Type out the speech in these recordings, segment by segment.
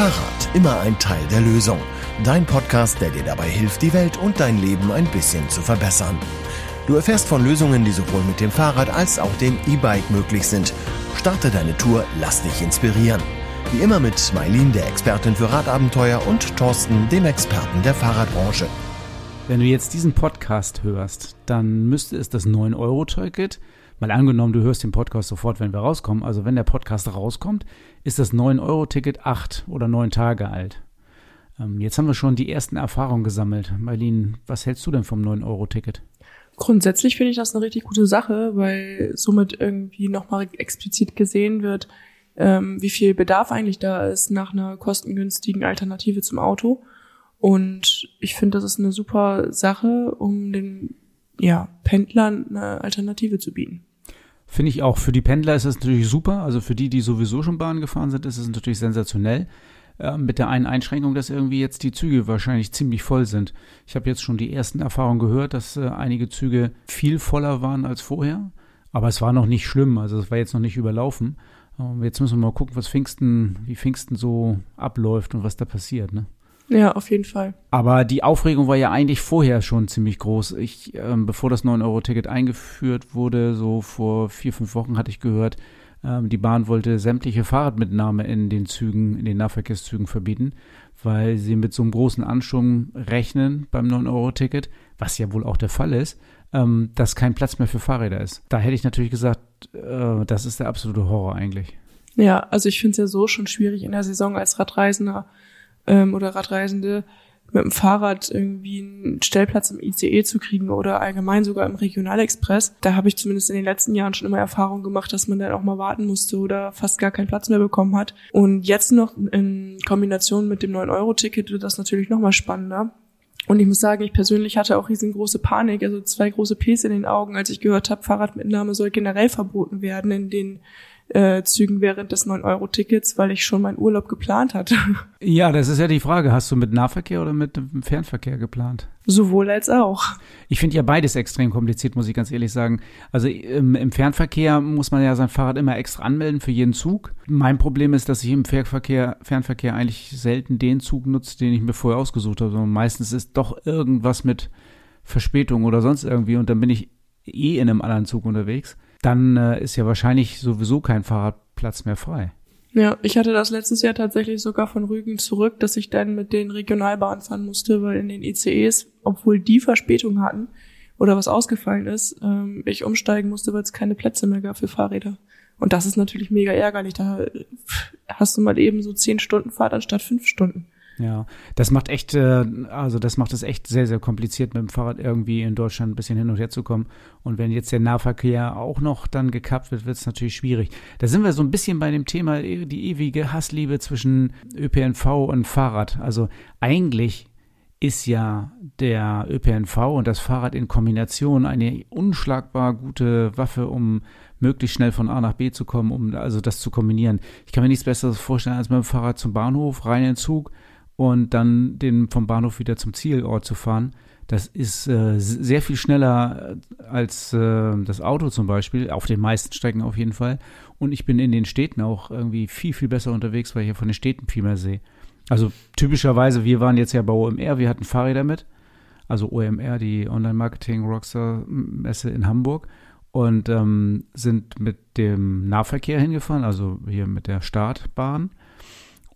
Fahrrad, immer ein Teil der Lösung. Dein Podcast, der dir dabei hilft, die Welt und dein Leben ein bisschen zu verbessern. Du erfährst von Lösungen, die sowohl mit dem Fahrrad als auch dem E-Bike möglich sind. Starte deine Tour, lass dich inspirieren. Wie immer mit Mailin, der Expertin für Radabenteuer, und Thorsten, dem Experten der Fahrradbranche. Wenn du jetzt diesen Podcast hörst, dann müsste es das 9-Euro-Ticket, mal angenommen, du hörst den Podcast sofort, wenn wir rauskommen, also wenn der Podcast rauskommt, ist das 9-Euro-Ticket acht oder neun Tage alt. Ähm, jetzt haben wir schon die ersten Erfahrungen gesammelt. Marlene, was hältst du denn vom 9-Euro-Ticket? Grundsätzlich finde ich das eine richtig gute Sache, weil somit irgendwie nochmal explizit gesehen wird, ähm, wie viel Bedarf eigentlich da ist nach einer kostengünstigen Alternative zum Auto. Und ich finde, das ist eine super Sache, um den ja, Pendlern eine Alternative zu bieten. Finde ich auch. Für die Pendler ist es natürlich super. Also für die, die sowieso schon Bahn gefahren sind, ist es natürlich sensationell. Äh, mit der einen Einschränkung, dass irgendwie jetzt die Züge wahrscheinlich ziemlich voll sind. Ich habe jetzt schon die ersten Erfahrungen gehört, dass äh, einige Züge viel voller waren als vorher. Aber es war noch nicht schlimm. Also es war jetzt noch nicht überlaufen. Ähm, jetzt müssen wir mal gucken, was Pfingsten, wie Pfingsten so abläuft und was da passiert. Ne? Ja, auf jeden Fall. Aber die Aufregung war ja eigentlich vorher schon ziemlich groß. Ich, ähm, bevor das 9-Euro-Ticket eingeführt wurde, so vor vier, fünf Wochen hatte ich gehört, ähm, die Bahn wollte sämtliche Fahrradmitnahme in den Zügen, in den Nahverkehrszügen verbieten, weil sie mit so einem großen Anschwung rechnen beim 9-Euro-Ticket, was ja wohl auch der Fall ist, ähm, dass kein Platz mehr für Fahrräder ist. Da hätte ich natürlich gesagt, äh, das ist der absolute Horror eigentlich. Ja, also ich finde es ja so schon schwierig in der Saison als Radreisender ähm, oder Radreisende mit dem Fahrrad irgendwie einen Stellplatz im ICE zu kriegen oder allgemein sogar im Regionalexpress. Da habe ich zumindest in den letzten Jahren schon immer Erfahrung gemacht, dass man dann auch mal warten musste oder fast gar keinen Platz mehr bekommen hat. Und jetzt noch in Kombination mit dem 9-Euro-Ticket wird das natürlich noch mal spannender. Und ich muss sagen, ich persönlich hatte auch riesengroße Panik, also zwei große Ps in den Augen, als ich gehört habe, Fahrradmitnahme soll generell verboten werden in den äh, Zügen während des 9-Euro-Tickets, weil ich schon meinen Urlaub geplant hatte. Ja, das ist ja die Frage. Hast du mit Nahverkehr oder mit Fernverkehr geplant? Sowohl als auch. Ich finde ja beides extrem kompliziert, muss ich ganz ehrlich sagen. Also im, im, Fernverkehr muss man ja sein Fahrrad immer extra anmelden für jeden Zug. Mein Problem ist, dass ich im Fernverkehr, Fernverkehr eigentlich selten den Zug nutze, den ich mir vorher ausgesucht habe, sondern meistens ist doch irgendwas mit Verspätung oder sonst irgendwie und dann bin ich eh in einem anderen Zug unterwegs dann äh, ist ja wahrscheinlich sowieso kein Fahrradplatz mehr frei. Ja, ich hatte das letztes Jahr tatsächlich sogar von Rügen zurück, dass ich dann mit den Regionalbahnen fahren musste, weil in den ICEs, obwohl die Verspätung hatten oder was ausgefallen ist, ähm, ich umsteigen musste, weil es keine Plätze mehr gab für Fahrräder. Und das ist natürlich mega ärgerlich. Da hast du mal eben so zehn Stunden Fahrt anstatt fünf Stunden. Ja, das macht echt, äh, also das macht es echt sehr, sehr kompliziert, mit dem Fahrrad irgendwie in Deutschland ein bisschen hin und her zu kommen. Und wenn jetzt der Nahverkehr auch noch dann gekappt wird, wird es natürlich schwierig. Da sind wir so ein bisschen bei dem Thema, die ewige Hassliebe zwischen ÖPNV und Fahrrad. Also eigentlich ist ja der ÖPNV und das Fahrrad in Kombination eine unschlagbar gute Waffe, um möglichst schnell von A nach B zu kommen, um also das zu kombinieren. Ich kann mir nichts Besseres vorstellen, als mit dem Fahrrad zum Bahnhof, rein in den Zug, und dann den vom Bahnhof wieder zum Zielort zu fahren. Das ist äh, sehr viel schneller äh, als äh, das Auto zum Beispiel, auf den meisten Strecken auf jeden Fall. Und ich bin in den Städten auch irgendwie viel, viel besser unterwegs, weil ich ja von den Städten viel mehr sehe. Also typischerweise, wir waren jetzt ja bei OMR, wir hatten Fahrräder mit. Also OMR, die Online-Marketing Rockstar Messe in Hamburg. Und ähm, sind mit dem Nahverkehr hingefahren, also hier mit der Startbahn.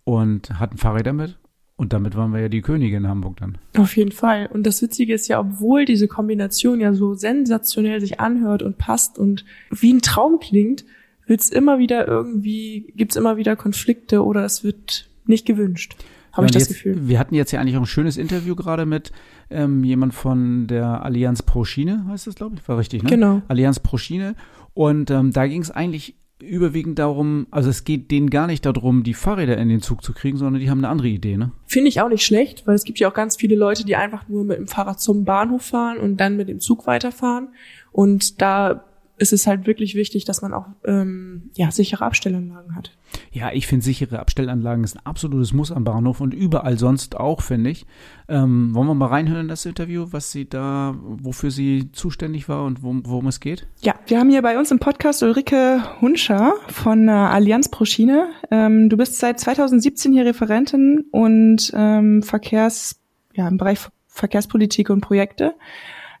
Und hatten Fahrräder mit und damit waren wir ja die Könige in Hamburg dann. Auf jeden Fall. Und das Witzige ist ja, obwohl diese Kombination ja so sensationell sich anhört und passt und wie ein Traum klingt, wird's immer wieder irgendwie, gibt's immer wieder Konflikte oder es wird nicht gewünscht. Habe ich das jetzt, Gefühl. Wir hatten jetzt ja eigentlich auch ein schönes Interview gerade mit ähm, jemand von der Allianz Pro Schiene, heißt das, glaube ich, war richtig, ne? Genau. Allianz Pro Schiene. Und ähm, da ging es eigentlich überwiegend darum, also es geht denen gar nicht darum, die Fahrräder in den Zug zu kriegen, sondern die haben eine andere Idee, ne? Finde ich auch nicht schlecht, weil es gibt ja auch ganz viele Leute, die einfach nur mit dem Fahrrad zum Bahnhof fahren und dann mit dem Zug weiterfahren. Und da ist es halt wirklich wichtig, dass man auch ähm, ja, sichere Abstellanlagen hat. Ja, ich finde sichere Abstellanlagen ist ein absolutes Muss am Bahnhof und überall sonst auch, finde ich. Ähm, wollen wir mal reinhören in das Interview, was sie da, wofür sie zuständig war und worum, worum es geht? Ja, wir haben hier bei uns im Podcast Ulrike Hunscher von äh, Allianz Pro Schiene. Ähm, du bist seit 2017 hier Referentin und ähm, Verkehrs, ja, im Bereich Verkehrspolitik und Projekte.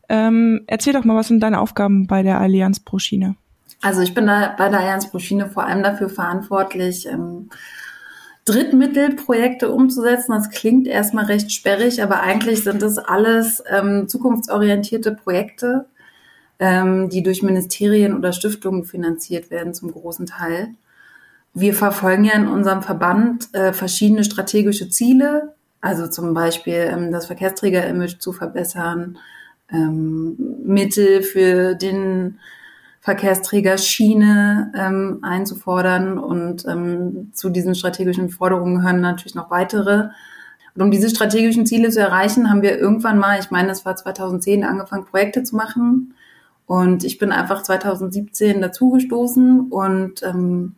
Ähm, erzähl doch mal, was sind deine Aufgaben bei der Allianz Pro Schiene? Also ich bin da bei der Allianz Pro Schiene vor allem dafür verantwortlich, ähm, Drittmittelprojekte umzusetzen. Das klingt erstmal recht sperrig, aber eigentlich sind es alles ähm, zukunftsorientierte Projekte, ähm, die durch Ministerien oder Stiftungen finanziert werden zum großen Teil. Wir verfolgen ja in unserem Verband äh, verschiedene strategische Ziele, also zum Beispiel ähm, das Verkehrsträger-Image zu verbessern, ähm, Mittel für den Verkehrsträger Schiene ähm, einzufordern. Und ähm, zu diesen strategischen Forderungen gehören natürlich noch weitere. Und um diese strategischen Ziele zu erreichen, haben wir irgendwann mal, ich meine, es war 2010, angefangen, Projekte zu machen. Und ich bin einfach 2017 dazugestoßen und ähm,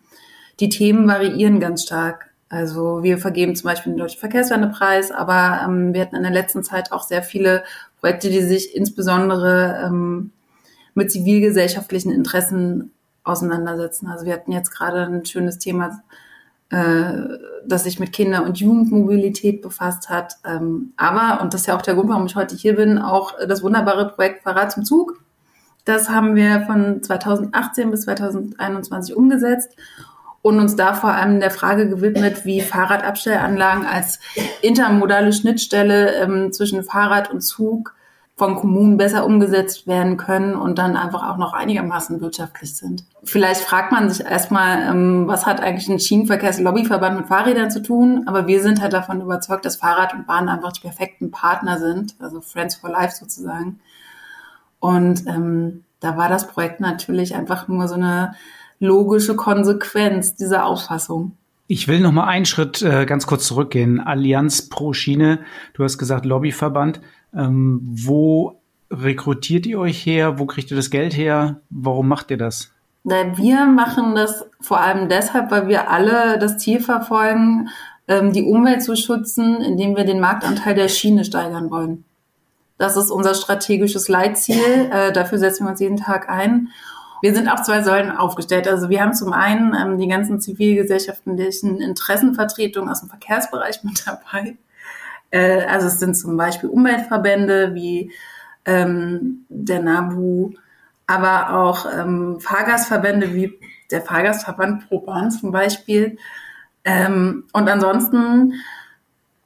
die Themen variieren ganz stark. Also wir vergeben zum Beispiel den Deutschen Verkehrswendepreis, aber ähm, wir hatten in der letzten Zeit auch sehr viele Projekte, die sich insbesondere ähm, mit zivilgesellschaftlichen Interessen auseinandersetzen. Also wir hatten jetzt gerade ein schönes Thema, äh, das sich mit Kinder- und Jugendmobilität befasst hat. Ähm, aber, und das ist ja auch der Grund, warum ich heute hier bin, auch das wunderbare Projekt Fahrrad zum Zug. Das haben wir von 2018 bis 2021 umgesetzt und uns da vor allem der Frage gewidmet, wie Fahrradabstellanlagen als intermodale Schnittstelle ähm, zwischen Fahrrad und Zug von Kommunen besser umgesetzt werden können und dann einfach auch noch einigermaßen wirtschaftlich sind. Vielleicht fragt man sich erstmal, ähm, was hat eigentlich ein Schienenverkehrslobbyverband mit Fahrrädern zu tun? Aber wir sind halt davon überzeugt, dass Fahrrad und Bahn einfach die perfekten Partner sind, also Friends for Life sozusagen. Und ähm, da war das Projekt natürlich einfach nur so eine logische Konsequenz dieser Auffassung. Ich will noch mal einen Schritt äh, ganz kurz zurückgehen. Allianz pro Schiene. Du hast gesagt Lobbyverband. Ähm, wo rekrutiert ihr euch her? Wo kriegt ihr das Geld her? Warum macht ihr das? Wir machen das vor allem deshalb, weil wir alle das Ziel verfolgen, ähm, die Umwelt zu schützen, indem wir den Marktanteil der Schiene steigern wollen. Das ist unser strategisches Leitziel. Äh, dafür setzen wir uns jeden Tag ein. Wir sind auf zwei Säulen aufgestellt. Also wir haben zum einen ähm, die ganzen zivilgesellschaftlichen Interessenvertretungen aus dem Verkehrsbereich mit dabei. Äh, also es sind zum Beispiel Umweltverbände wie ähm, der NABU, aber auch ähm, Fahrgastverbände wie der Fahrgastverband ProBahn zum Beispiel. Ähm, und ansonsten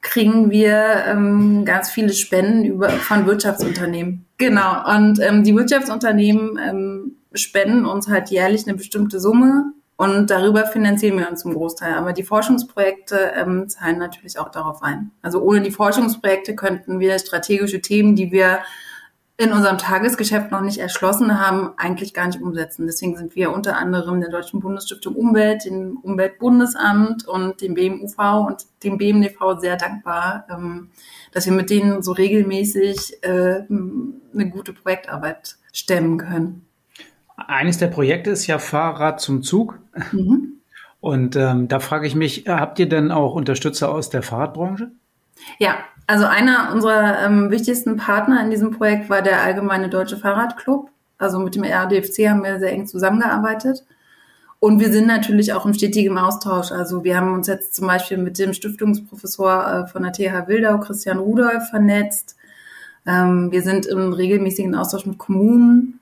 kriegen wir ähm, ganz viele Spenden über, von Wirtschaftsunternehmen. Genau. Und ähm, die Wirtschaftsunternehmen ähm, spenden uns halt jährlich eine bestimmte Summe und darüber finanzieren wir uns zum Großteil. Aber die Forschungsprojekte ähm, zahlen natürlich auch darauf ein. Also ohne die Forschungsprojekte könnten wir strategische Themen, die wir in unserem Tagesgeschäft noch nicht erschlossen haben, eigentlich gar nicht umsetzen. Deswegen sind wir unter anderem der Deutschen Bundesstiftung Umwelt, dem Umweltbundesamt und dem BMUV und dem BMDV sehr dankbar, ähm, dass wir mit denen so regelmäßig äh, eine gute Projektarbeit stemmen können. Eines der Projekte ist ja Fahrrad zum Zug. Mhm. Und ähm, da frage ich mich, habt ihr denn auch Unterstützer aus der Fahrradbranche? Ja, also einer unserer ähm, wichtigsten Partner in diesem Projekt war der Allgemeine Deutsche Fahrradclub. Also mit dem RDFC haben wir sehr eng zusammengearbeitet. Und wir sind natürlich auch im stetigen Austausch. Also wir haben uns jetzt zum Beispiel mit dem Stiftungsprofessor äh, von der TH Wildau, Christian Rudolf, vernetzt. Ähm, wir sind im regelmäßigen Austausch mit Kommunen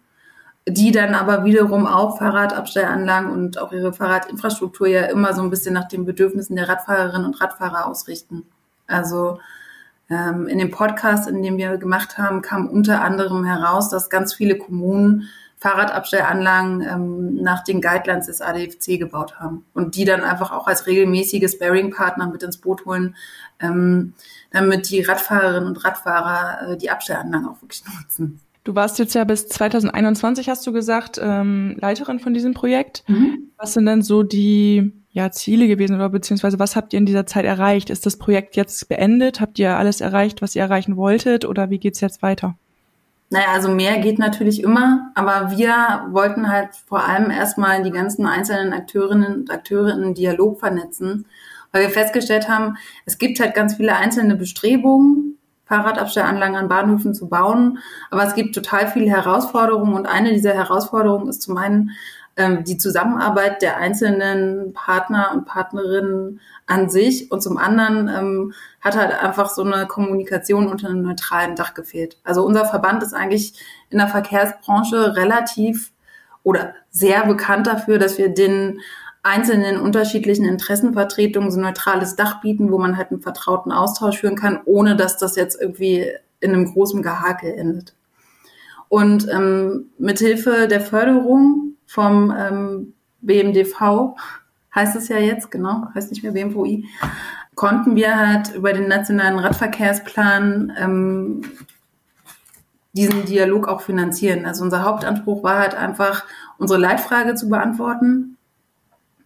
die dann aber wiederum auch Fahrradabstellanlagen und auch ihre Fahrradinfrastruktur ja immer so ein bisschen nach den Bedürfnissen der Radfahrerinnen und Radfahrer ausrichten. Also ähm, in dem Podcast, in dem wir gemacht haben, kam unter anderem heraus, dass ganz viele Kommunen Fahrradabstellanlagen ähm, nach den Guidelines des ADFC gebaut haben und die dann einfach auch als regelmäßige Sparing-Partner mit ins Boot holen, ähm, damit die Radfahrerinnen und Radfahrer äh, die Abstellanlagen auch wirklich nutzen. Du warst jetzt ja bis 2021, hast du gesagt, ähm, Leiterin von diesem Projekt. Mhm. Was sind denn so die ja, Ziele gewesen oder beziehungsweise was habt ihr in dieser Zeit erreicht? Ist das Projekt jetzt beendet? Habt ihr alles erreicht, was ihr erreichen wolltet oder wie geht's jetzt weiter? Naja, also mehr geht natürlich immer, aber wir wollten halt vor allem erstmal die ganzen einzelnen Akteurinnen und Akteure in einen Dialog vernetzen, weil wir festgestellt haben, es gibt halt ganz viele einzelne Bestrebungen, Fahrradabstellanlagen an Bahnhöfen zu bauen, aber es gibt total viele Herausforderungen und eine dieser Herausforderungen ist zum einen ähm, die Zusammenarbeit der einzelnen Partner und Partnerinnen an sich und zum anderen ähm, hat halt einfach so eine Kommunikation unter einem neutralen Dach gefehlt. Also unser Verband ist eigentlich in der Verkehrsbranche relativ oder sehr bekannt dafür, dass wir den einzelnen unterschiedlichen Interessenvertretungen so ein neutrales Dach bieten, wo man halt einen vertrauten Austausch führen kann, ohne dass das jetzt irgendwie in einem großen Gehakel endet. Und ähm, mithilfe der Förderung vom ähm, BMDV, heißt es ja jetzt, genau, heißt nicht mehr BMVI, konnten wir halt über den nationalen Radverkehrsplan ähm, diesen Dialog auch finanzieren. Also unser Hauptanspruch war halt einfach, unsere Leitfrage zu beantworten,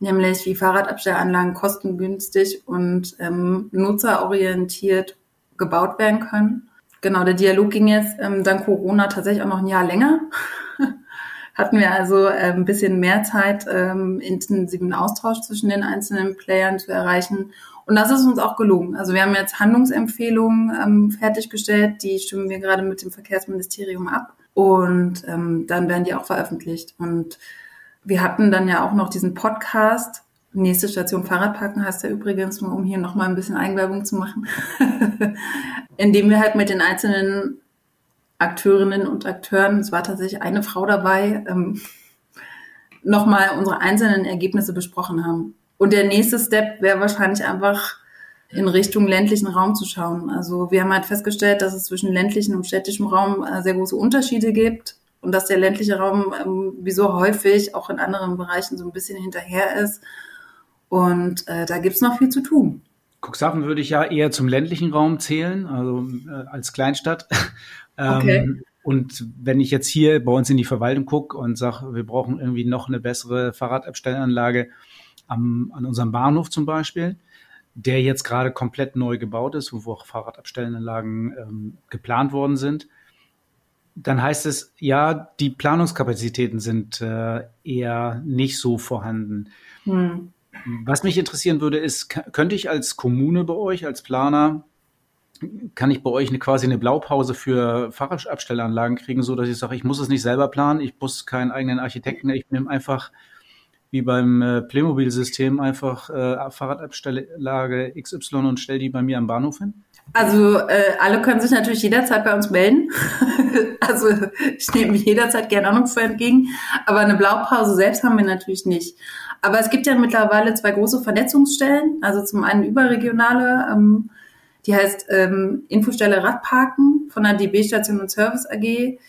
nämlich wie Fahrradabstellanlagen kostengünstig und ähm, nutzerorientiert gebaut werden können. Genau, der Dialog ging jetzt ähm, dank Corona tatsächlich auch noch ein Jahr länger. Hatten wir also äh, ein bisschen mehr Zeit, ähm, intensiven Austausch zwischen den einzelnen Playern zu erreichen. Und das ist uns auch gelungen. Also wir haben jetzt Handlungsempfehlungen ähm, fertiggestellt, die stimmen wir gerade mit dem Verkehrsministerium ab. Und ähm, dann werden die auch veröffentlicht. Und wir hatten dann ja auch noch diesen Podcast. Nächste Station Fahrradparken heißt er übrigens, nur um hier nochmal ein bisschen Eigenwerbung zu machen. Indem wir halt mit den einzelnen Akteurinnen und Akteuren, es war tatsächlich eine Frau dabei, ähm, nochmal unsere einzelnen Ergebnisse besprochen haben. Und der nächste Step wäre wahrscheinlich einfach in Richtung ländlichen Raum zu schauen. Also wir haben halt festgestellt, dass es zwischen ländlichen und städtischem Raum äh, sehr große Unterschiede gibt und dass der ländliche Raum ähm, wie so häufig auch in anderen Bereichen so ein bisschen hinterher ist. Und äh, da gibt's noch viel zu tun. Cuxhaven würde ich ja eher zum ländlichen Raum zählen, also äh, als Kleinstadt. okay. Ähm, und wenn ich jetzt hier bei uns in die Verwaltung gucke und sage, wir brauchen irgendwie noch eine bessere Fahrradabstellanlage am, an unserem Bahnhof zum Beispiel, der jetzt gerade komplett neu gebaut ist, wo auch Fahrradabstellanlagen ähm, geplant worden sind, dann heißt es, ja, die Planungskapazitäten sind äh, eher nicht so vorhanden. Hm. Was mich interessieren würde, ist, könnte ich als Kommune bei euch, als Planer, kann ich bei euch eine, quasi eine Blaupause für Fahrradabstellanlagen kriegen, so dass ich sage, ich muss es nicht selber planen, ich muss keinen eigenen Architekten, ich nehme einfach wie beim äh, Playmobil-System einfach äh, Fahrradabstelllage XY und stelle die bei mir am Bahnhof hin? Also äh, alle können sich natürlich jederzeit bei uns melden. also ich nehme jederzeit gerne Ahnungsfeuer entgegen. Aber eine Blaupause selbst haben wir natürlich nicht. Aber es gibt ja mittlerweile zwei große Vernetzungsstellen. Also zum einen überregionale, ähm, die heißt ähm, Infostelle Radparken von der DB Station und Service AG.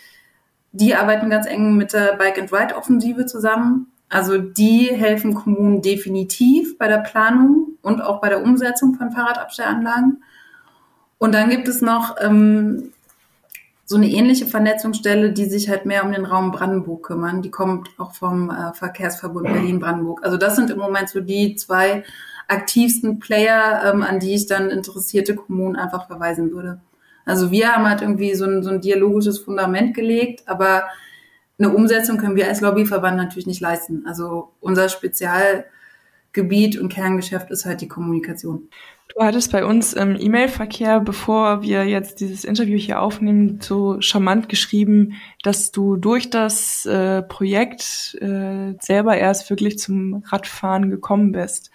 Die arbeiten ganz eng mit der Bike and Ride Offensive zusammen. Also die helfen Kommunen definitiv bei der Planung und auch bei der Umsetzung von Fahrradabstellanlagen. Und dann gibt es noch ähm, so eine ähnliche Vernetzungsstelle, die sich halt mehr um den Raum Brandenburg kümmern. Die kommt auch vom äh, Verkehrsverbund Berlin-Brandenburg. Also das sind im Moment so die zwei aktivsten Player, ähm, an die ich dann interessierte Kommunen einfach verweisen würde. Also wir haben halt irgendwie so ein, so ein dialogisches Fundament gelegt, aber eine Umsetzung können wir als Lobbyverband natürlich nicht leisten. Also unser Spezialgebiet und Kerngeschäft ist halt die Kommunikation. Du hattest bei uns im E-Mail-Verkehr, bevor wir jetzt dieses Interview hier aufnehmen, so charmant geschrieben, dass du durch das äh, Projekt äh, selber erst wirklich zum Radfahren gekommen bist.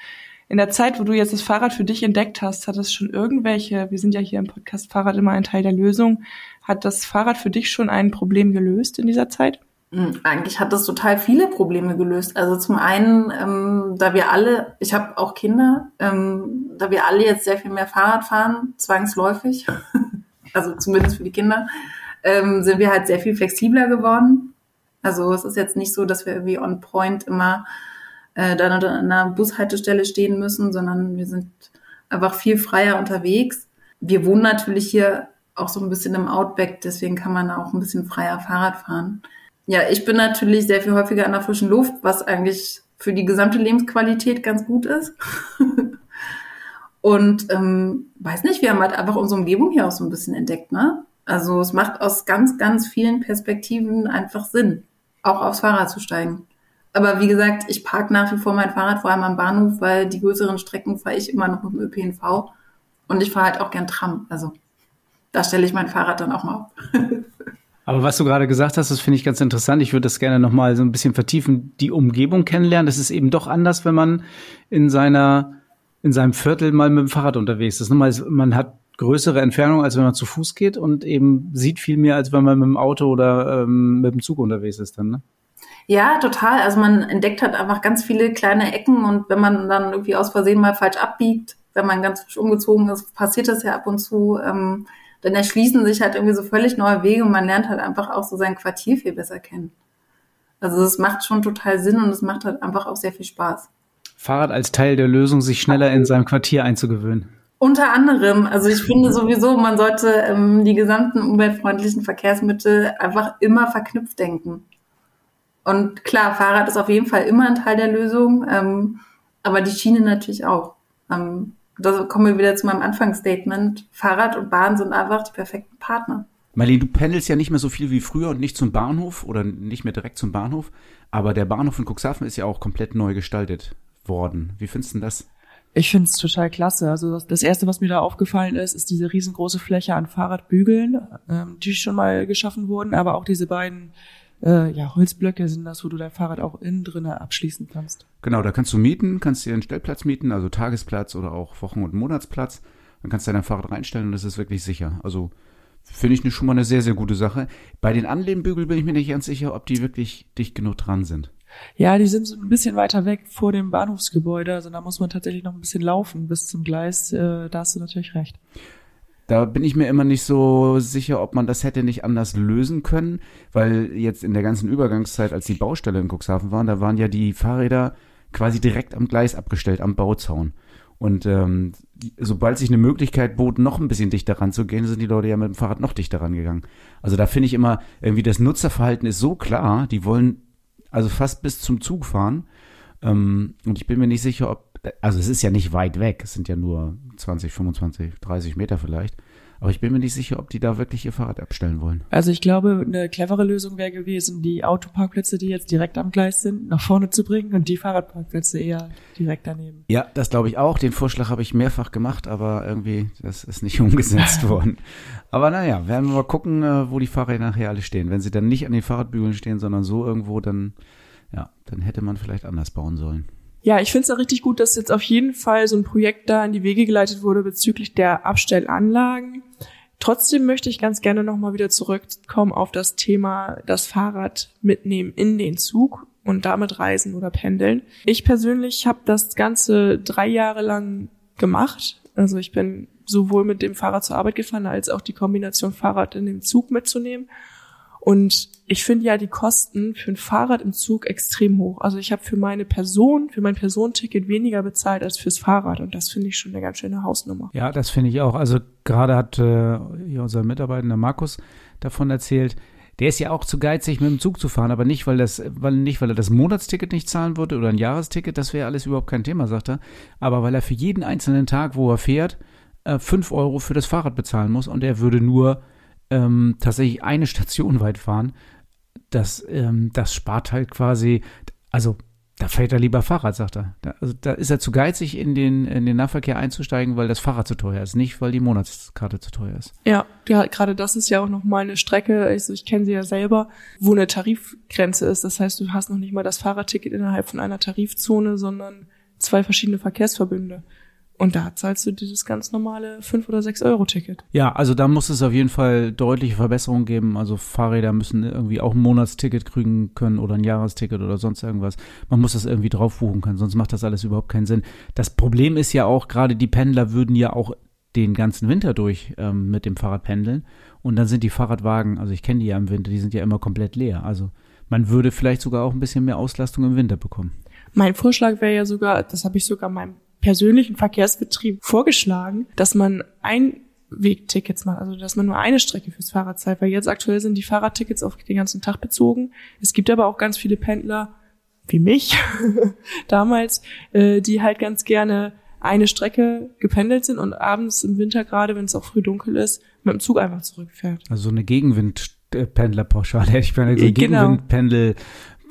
In der Zeit, wo du jetzt das Fahrrad für dich entdeckt hast, hat es schon irgendwelche, wir sind ja hier im Podcast Fahrrad immer ein Teil der Lösung, hat das Fahrrad für dich schon ein Problem gelöst in dieser Zeit? Hm, eigentlich hat das total viele Probleme gelöst. Also zum einen, ähm, da wir alle, ich habe auch Kinder, ähm, da wir alle jetzt sehr viel mehr Fahrrad fahren, zwangsläufig, also zumindest für die Kinder, ähm, sind wir halt sehr viel flexibler geworden. Also es ist jetzt nicht so, dass wir irgendwie on point immer äh, dann an einer Bushaltestelle stehen müssen, sondern wir sind einfach viel freier unterwegs. Wir wohnen natürlich hier auch so ein bisschen im Outback, deswegen kann man auch ein bisschen freier Fahrrad fahren. Ja, ich bin natürlich sehr viel häufiger in der frischen Luft, was eigentlich für die gesamte Lebensqualität ganz gut ist. Und ähm, weiß nicht, wir haben halt einfach unsere Umgebung hier auch so ein bisschen entdeckt, ne? Also es macht aus ganz, ganz vielen Perspektiven einfach Sinn, auch aufs Fahrrad zu steigen. Aber wie gesagt, ich parke nach wie vor mein Fahrrad vor allem am Bahnhof, weil die größeren Strecken fahre ich immer noch mit dem ÖPNV und ich fahre halt auch gern Tram. Also da stelle ich mein Fahrrad dann auch mal auf. Aber was du gerade gesagt hast, das finde ich ganz interessant. Ich würde das gerne noch mal so ein bisschen vertiefen, die Umgebung kennenlernen. Das ist eben doch anders, wenn man in seiner in seinem Viertel mal mit dem Fahrrad unterwegs ist. Man hat größere Entfernung, als wenn man zu Fuß geht und eben sieht viel mehr, als wenn man mit dem Auto oder ähm, mit dem Zug unterwegs ist dann, ne? Ja, total. Also man entdeckt halt einfach ganz viele kleine Ecken und wenn man dann irgendwie aus Versehen mal falsch abbiegt, wenn man ganz umgezogen ist, passiert das ja ab und zu. Ähm, dann erschließen sich halt irgendwie so völlig neue Wege und man lernt halt einfach auch so sein Quartier viel besser kennen. Also es macht schon total Sinn und es macht halt einfach auch sehr viel Spaß. Fahrrad als Teil der Lösung, sich schneller in seinem Quartier einzugewöhnen. Unter anderem, also ich finde sowieso, man sollte ähm, die gesamten umweltfreundlichen Verkehrsmittel einfach immer verknüpft denken. Und klar, Fahrrad ist auf jeden Fall immer ein Teil der Lösung, ähm, aber die Schiene natürlich auch. Ähm, da kommen wir wieder zu meinem Anfangsstatement. Fahrrad und Bahn sind einfach die perfekten Partner. Marlene, du pendelst ja nicht mehr so viel wie früher und nicht zum Bahnhof oder nicht mehr direkt zum Bahnhof, aber der Bahnhof in Cuxhaven ist ja auch komplett neu gestaltet worden. Wie findest du das? Ich finde es total klasse. Also das, das, erste, was mir da aufgefallen ist, ist diese riesengroße Fläche an Fahrradbügeln, ähm, die schon mal geschaffen wurden, aber auch diese beiden äh, ja, Holzblöcke sind das, wo du dein Fahrrad auch innen drinne abschließen kannst. Genau, da kannst du mieten, kannst dir einen Stellplatz mieten, also Tagesplatz oder auch Wochen- und Monatsplatz. Dann kannst du dein Fahrrad reinstellen und das ist wirklich sicher. Also finde ich schon mal eine sehr, sehr gute Sache. Bei den Anlehnbügeln bin ich mir nicht ganz sicher, ob die wirklich dicht genug dran sind. Ja, die sind so ein bisschen weiter weg vor dem Bahnhofsgebäude, also da muss man tatsächlich noch ein bisschen laufen bis zum Gleis. Äh, da hast du natürlich recht. Da bin ich mir immer nicht so sicher, ob man das hätte nicht anders lösen können, weil jetzt in der ganzen Übergangszeit, als die Baustelle in Cuxhaven waren, da waren ja die Fahrräder quasi direkt am Gleis abgestellt, am Bauzaun. Und ähm, sobald sich eine Möglichkeit bot, noch ein bisschen dichter ranzugehen, sind die Leute ja mit dem Fahrrad noch dichter rangegangen. Also da finde ich immer, irgendwie das Nutzerverhalten ist so klar, die wollen also fast bis zum Zug fahren. Ähm, und ich bin mir nicht sicher, ob also es ist ja nicht weit weg, es sind ja nur 20, 25, 30 Meter vielleicht. Aber ich bin mir nicht sicher, ob die da wirklich ihr Fahrrad abstellen wollen. Also ich glaube, eine clevere Lösung wäre gewesen, die Autoparkplätze, die jetzt direkt am Gleis sind, nach vorne zu bringen und die Fahrradparkplätze eher direkt daneben. Ja, das glaube ich auch. Den Vorschlag habe ich mehrfach gemacht, aber irgendwie, das ist nicht umgesetzt worden. Aber naja, werden wir mal gucken, äh, wo die Fahrräder nachher alle stehen. Wenn sie dann nicht an den Fahrradbügeln stehen, sondern so irgendwo, dann, ja, dann hätte man vielleicht anders bauen sollen. Ja, ich finde es auch richtig gut, dass jetzt auf jeden Fall so ein Projekt da in die Wege geleitet wurde bezüglich der Abstellanlagen. Trotzdem möchte ich ganz gerne nochmal wieder zurückkommen auf das Thema das Fahrrad mitnehmen in den Zug und damit reisen oder pendeln. Ich persönlich habe das Ganze drei Jahre lang gemacht. Also ich bin sowohl mit dem Fahrrad zur Arbeit gefahren, als auch die Kombination Fahrrad in den Zug mitzunehmen. Und ich finde ja die Kosten für ein Fahrrad im Zug extrem hoch. Also ich habe für meine Person, für mein Personenticket weniger bezahlt als fürs Fahrrad. Und das finde ich schon eine ganz schöne Hausnummer. Ja, das finde ich auch. Also gerade hat äh, hier unser Mitarbeiter Markus davon erzählt, der ist ja auch zu geizig, mit dem Zug zu fahren, aber nicht, weil das, weil nicht, weil er das Monatsticket nicht zahlen würde oder ein Jahresticket, das wäre alles überhaupt kein Thema, sagt er. Aber weil er für jeden einzelnen Tag, wo er fährt, äh, fünf Euro für das Fahrrad bezahlen muss und er würde nur ähm, tatsächlich eine Station weit fahren, das, ähm, das spart halt quasi, also da fährt er lieber Fahrrad, sagt er. Da, also da ist er zu geizig, in den, in den Nahverkehr einzusteigen, weil das Fahrrad zu teuer ist, nicht weil die Monatskarte zu teuer ist. Ja, ja gerade das ist ja auch nochmal eine Strecke, also ich kenne sie ja selber, wo eine Tarifgrenze ist. Das heißt, du hast noch nicht mal das Fahrradticket innerhalb von einer Tarifzone, sondern zwei verschiedene Verkehrsverbünde. Und da zahlst du dieses ganz normale 5 oder 6 Euro Ticket. Ja, also da muss es auf jeden Fall deutliche Verbesserungen geben. Also Fahrräder müssen irgendwie auch ein Monatsticket kriegen können oder ein Jahresticket oder sonst irgendwas. Man muss das irgendwie drauf buchen können, sonst macht das alles überhaupt keinen Sinn. Das Problem ist ja auch, gerade die Pendler würden ja auch den ganzen Winter durch ähm, mit dem Fahrrad pendeln. Und dann sind die Fahrradwagen, also ich kenne die ja im Winter, die sind ja immer komplett leer. Also man würde vielleicht sogar auch ein bisschen mehr Auslastung im Winter bekommen. Mein Vorschlag wäre ja sogar, das habe ich sogar meinem persönlichen Verkehrsbetrieb vorgeschlagen, dass man Einwegtickets macht, also dass man nur eine Strecke fürs Fahrrad zahlt, weil jetzt aktuell sind die Fahrradtickets auf den ganzen Tag bezogen. Es gibt aber auch ganz viele Pendler, wie mich damals, äh, die halt ganz gerne eine Strecke gependelt sind und abends im Winter gerade, wenn es auch früh dunkel ist, mit dem Zug einfach zurückfährt. Also so eine Gegenwindpendlerpauschale hätte ich meine, so Genau. Gegenwindpendel,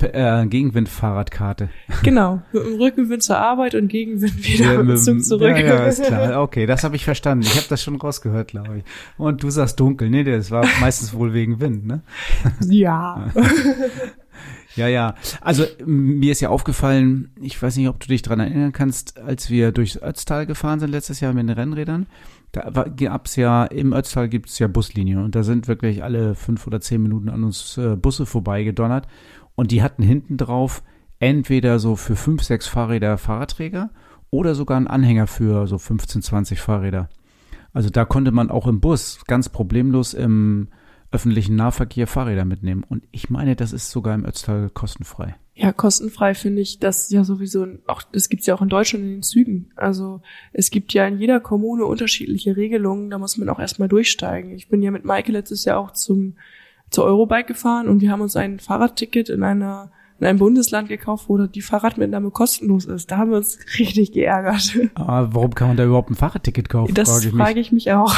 äh, Gegenwindfahrradkarte. Genau, mit dem Rückenwind zur Arbeit und Gegenwind wieder Ja, mit Zug zurück. Ja, ja, ist klar. Okay, das habe ich verstanden. Ich habe das schon rausgehört, glaube ich. Und du sagst dunkel. Nee, das war meistens wohl wegen Wind, ne? ja. Ja, ja. Also mir ist ja aufgefallen, ich weiß nicht, ob du dich dran erinnern kannst, als wir durchs Ötztal gefahren sind letztes Jahr mit den Rennrädern. Da gab's ja, im Ötztal gibt's ja Buslinien und da sind wirklich alle fünf oder zehn Minuten an uns äh, Busse vorbeigedonnert und die hatten hinten drauf entweder so für fünf, sechs Fahrräder Fahrradträger oder sogar einen Anhänger für so 15, 20 Fahrräder. Also da konnte man auch im Bus ganz problemlos im öffentlichen Nahverkehr Fahrräder mitnehmen. Und ich meine, das ist sogar im Ötztal kostenfrei. Ja, kostenfrei finde ich das ja sowieso, auch das gibt's ja auch in Deutschland in den Zügen. Also es gibt ja in jeder Kommune unterschiedliche Regelungen, da muss man auch erstmal durchsteigen. Ich bin ja mit Maike letztes Jahr auch zum zur Eurobike gefahren und wir haben uns ein Fahrradticket in einer in einem Bundesland gekauft, wo die Fahrradmitnahme kostenlos ist. Da haben wir uns richtig geärgert. Aber warum kann man da überhaupt ein Fahrradticket kaufen? Das frage ich mich. frage ich mich auch.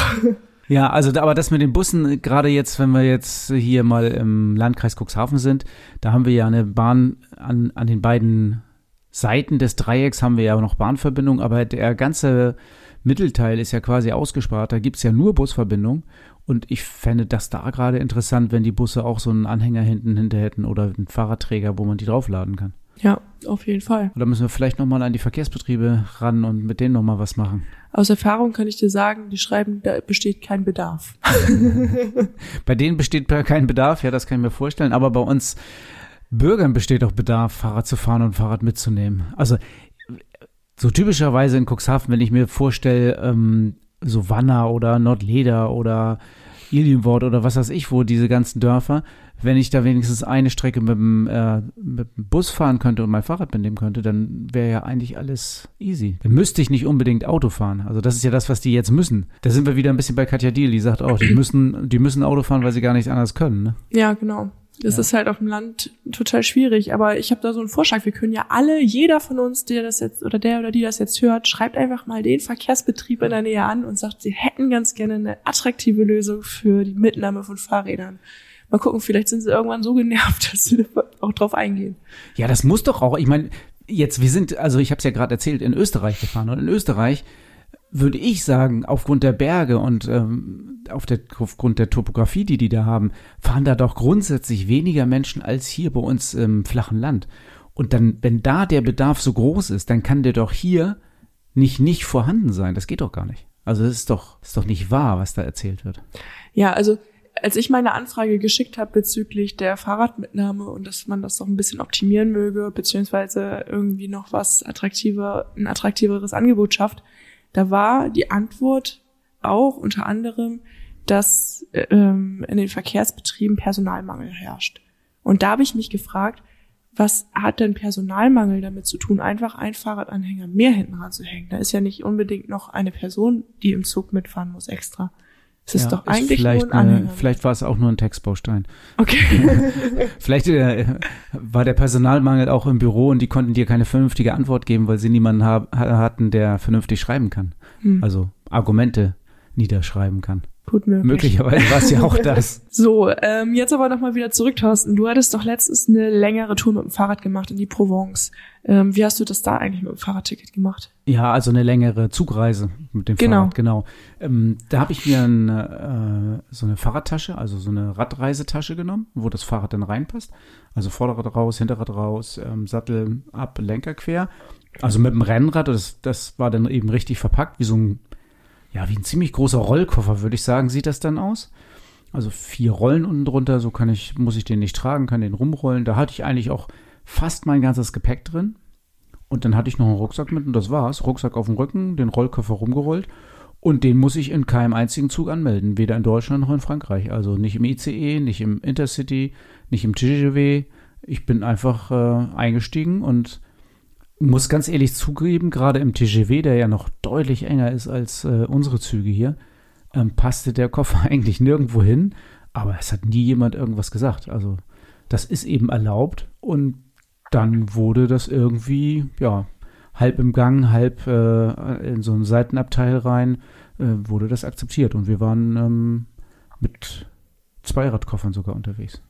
Ja, also aber das mit den Bussen, gerade jetzt, wenn wir jetzt hier mal im Landkreis Cuxhaven sind, da haben wir ja eine Bahn an, an den beiden Seiten des Dreiecks haben wir ja noch Bahnverbindung, aber der ganze Mittelteil ist ja quasi ausgespart. Da gibt's ja nur Busverbindung. Und ich fände das da gerade interessant, wenn die Busse auch so einen Anhänger hinten hinter hätten oder einen Fahrradträger, wo man die draufladen kann. Ja, auf jeden Fall. Oder müssen wir vielleicht nochmal an die Verkehrsbetriebe ran und mit denen nochmal was machen? Aus Erfahrung kann ich dir sagen, die schreiben, da besteht kein Bedarf. Bei denen besteht kein Bedarf, ja, das kann ich mir vorstellen, aber bei uns Bürgern besteht auch Bedarf, Fahrrad zu fahren und Fahrrad mitzunehmen. Also so typischerweise in Cuxhaven, wenn ich mir vorstelle, ähm, so Wanner oder Nordleder oder Ilienwort oder was weiß ich, wo diese ganzen Dörfer, wenn ich da wenigstens eine Strecke mit dem, äh, mit dem Bus fahren könnte und mein Fahrrad mitnehmen könnte, dann wäre ja eigentlich alles easy. Dann müsste ich nicht unbedingt Auto fahren. Also das ist ja das, was die jetzt müssen. Da sind wir wieder ein bisschen bei Katja Diel, die sagt auch, die müssen, die müssen Auto fahren, weil sie gar nichts anderes können. Ne? Ja, genau. Das Ja. ist halt auf dem Land total schwierig. Aber ich habe da so einen Vorschlag. Wir können ja alle, jeder von uns, der das jetzt oder der oder die das jetzt hört, schreibt einfach mal den Verkehrsbetrieb in der Nähe an und sagt, sie hätten ganz gerne eine attraktive Lösung für die Mitnahme von Fahrrädern. Mal gucken, vielleicht sind sie irgendwann so genervt, dass sie da auch drauf eingehen. Ja, das muss doch auch. Ich meine, jetzt, wir sind, also ich habe es ja gerade erzählt, in Österreich gefahren. Und in Österreich würde ich sagen, aufgrund der Berge und ähm, auf der, aufgrund der Topografie, die die da haben, fahren da doch grundsätzlich weniger Menschen als hier bei uns im flachen Land. Und dann, wenn da der Bedarf so groß ist, dann kann der doch hier nicht nicht vorhanden sein. Das geht doch gar nicht. Also das ist doch, ist doch nicht wahr, was da erzählt wird. Ja, also als ich meine Anfrage geschickt habe bezüglich der Fahrradmitnahme und dass man das doch ein bisschen optimieren möge, beziehungsweise irgendwie noch was attraktiver, ein attraktiveres Angebot schafft, da war die Antwort auch unter anderem, dass ähm, in den Verkehrsbetrieben Personalmangel herrscht. Und da habe ich mich gefragt, was hat denn Personalmangel damit zu tun, einfach einen Fahrradanhänger mehr hinten ranzuhängen? Da ist ja nicht unbedingt noch eine Person, die im Zug mitfahren muss extra. Es ist Ja, doch eigentlich vielleicht, nur ein eine, vielleicht war es auch nur ein Textbaustein. Okay. Vielleicht äh, war der Personalmangel auch im Büro und die konnten dir keine vernünftige Antwort geben, weil sie niemanden ha- hatten, der vernünftig schreiben kann. Hm, Also Argumente niederschreiben kann. Gut möglich. Möglicherweise war es ja auch das. So, ähm, jetzt aber nochmal wieder zurück, Thorsten. Du hattest doch letztens eine längere Tour mit dem Fahrrad gemacht in die Provence. Ähm, wie hast du das da eigentlich mit dem Fahrradticket gemacht? Ja, also eine längere Zugreise mit dem Genau. Fahrrad, genau. Ähm, da habe ich mir eine, äh, so eine Fahrradtasche, also so eine Radreisetasche genommen, wo das Fahrrad dann reinpasst. Also Vorderrad raus, Hinterrad raus, ähm, Sattel ab, Lenker quer. Also mit dem Rennrad, das, das war dann eben richtig verpackt, wie so ein, ja, wie ein ziemlich großer Rollkoffer, würde ich sagen, sieht das dann aus. Also vier Rollen unten drunter, so kann ich, muss ich den nicht tragen, kann den rumrollen. Da hatte ich eigentlich auch fast mein ganzes Gepäck drin. Und dann hatte ich noch einen Rucksack mit und das war's. Rucksack auf dem Rücken, den Rollkoffer rumgerollt. Und den muss ich in keinem einzigen Zug anmelden, weder in Deutschland noch in Frankreich. Also nicht im ICE, nicht im Intercity, nicht im TGV. Ich bin einfach äh, eingestiegen und muss ganz ehrlich zugeben, gerade im TGV, der ja noch deutlich enger ist als äh, unsere Züge hier, ähm, passte der Koffer eigentlich nirgendwo hin. Aber es hat nie jemand irgendwas gesagt. Also das ist eben erlaubt und dann wurde das irgendwie, ja, halb im Gang, halb äh, in so einen Seitenabteil rein, äh, wurde das akzeptiert. Und wir waren ähm, mit Zweiradkoffern sogar unterwegs.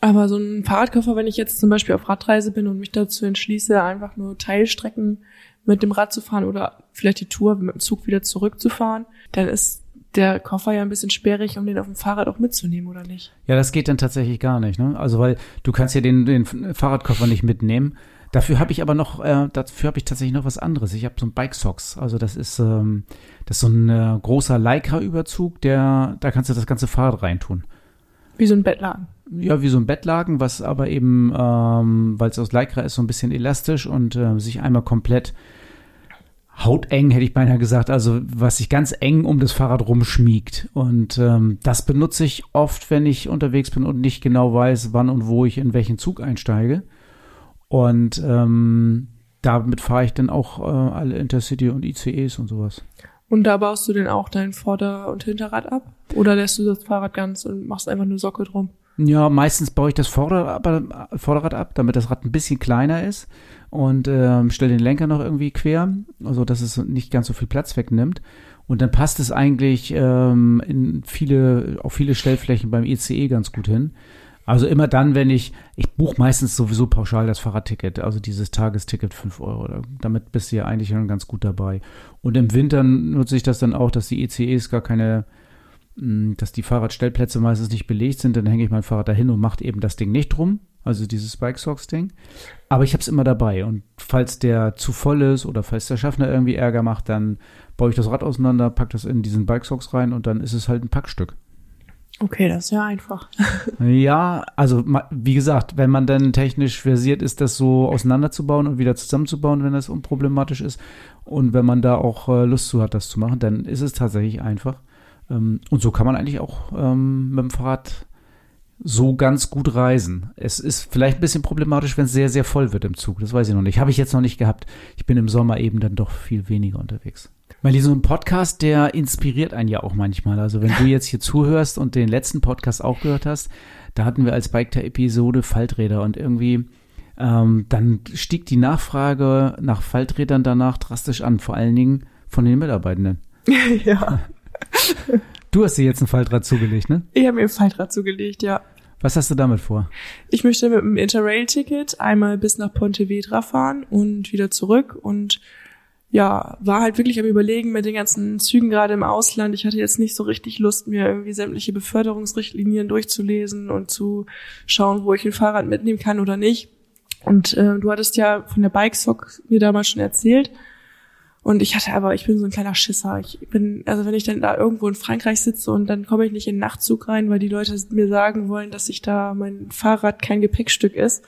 Aber so ein Fahrradkoffer, wenn ich jetzt zum Beispiel auf Radreise bin und mich dazu entschließe, einfach nur Teilstrecken mit dem Rad zu fahren oder vielleicht die Tour mit dem Zug wieder zurückzufahren, dann ist der Koffer ja ein bisschen sperrig, um den auf dem Fahrrad auch mitzunehmen, oder nicht? Ja, das geht dann tatsächlich gar nicht. Ne? Also weil du kannst ja den, den Fahrradkoffer nicht mitnehmen. Dafür habe ich aber noch, äh, dafür habe ich tatsächlich noch was anderes. Ich habe so ein Bike Socks. Also das ist, ähm, das ist so ein äh, großer Lycra-Überzug, der, da kannst du das ganze Fahrrad reintun. Wie so ein Bettlaken. Ja, wie so ein Bettlaken, was aber eben, ähm, weil es aus Lycra ist, so ein bisschen elastisch und äh, sich einmal komplett hauteng, hätte ich beinahe gesagt, also was sich ganz eng um das Fahrrad rumschmiegt. Und ähm, das benutze ich oft, wenn ich unterwegs bin und nicht genau weiß, wann und wo ich in welchen Zug einsteige. Und ähm, damit fahre ich dann auch äh, alle Intercity und ICEs und sowas. Und da baust du denn auch dein Vorder- und Hinterrad ab? Oder lässt du das Fahrrad ganz und machst einfach eine Socke drum? Ja, meistens baue ich das Vorderrad ab, Vorderrad ab damit das Rad ein bisschen kleiner ist und ähm, stelle den Lenker noch irgendwie quer, also dass es nicht ganz so viel Platz wegnimmt. Und dann passt es eigentlich ähm, in viele, auf viele Stellflächen beim ECE ganz gut hin. Also immer dann, wenn ich, ich buche meistens sowieso pauschal das Fahrradticket, also dieses Tagesticket 5 Euro. Damit bist du ja eigentlich schon ganz gut dabei. Und im Winter nutze ich das dann auch, dass die ECEs gar keine, dass die Fahrradstellplätze meistens nicht belegt sind. Dann hänge ich mein Fahrrad dahin und mache eben das Ding nicht drum, also dieses Bike Socks Ding. Aber ich habe es immer dabei. Und falls der zu voll ist oder falls der Schaffner irgendwie Ärger macht, dann baue ich das Rad auseinander, packe das in diesen Bike Socks rein und dann ist es halt ein Packstück. Okay, das ist ja einfach. ja, also wie gesagt, wenn man dann technisch versiert ist, das so auseinanderzubauen und wieder zusammenzubauen, wenn das unproblematisch ist und wenn man da auch äh, Lust zu hat, das zu machen, dann ist es tatsächlich einfach. Ähm, und so kann man eigentlich auch ähm, mit dem Fahrrad so ganz gut reisen. Es ist vielleicht ein bisschen problematisch, wenn es sehr, sehr voll wird im Zug. Das weiß ich noch nicht. Habe ich jetzt noch nicht gehabt. Ich bin im Sommer eben dann doch viel weniger unterwegs. Weil so ein Podcast, der inspiriert einen ja auch manchmal. Also wenn du jetzt hier zuhörst und den letzten Podcast auch gehört hast, da hatten wir als Bike-Episode Falträder und irgendwie ähm, dann stieg die Nachfrage nach Falträdern danach drastisch an, vor allen Dingen von den Mitarbeitenden. ja. Du hast dir jetzt ein Faltrad zugelegt, ne? Ich habe mir ein Faltrad zugelegt, ja. Was hast du damit vor? Ich möchte mit einem Interrail-Ticket einmal bis nach Pontevedra fahren und wieder zurück und ja, war halt wirklich am überlegen mit den ganzen Zügen gerade im Ausland. Ich hatte jetzt nicht so richtig Lust, mir irgendwie sämtliche Beförderungsrichtlinien durchzulesen und zu schauen, wo ich ein Fahrrad mitnehmen kann oder nicht. Und äh, du hattest ja von der Bikesock mir damals schon erzählt. Und ich hatte aber, ich bin so ein kleiner Schisser. Ich bin, also wenn ich dann da irgendwo in Frankreich sitze und dann komme ich nicht in den Nachtzug rein, weil die Leute mir sagen wollen, dass ich da mein Fahrrad kein Gepäckstück ist,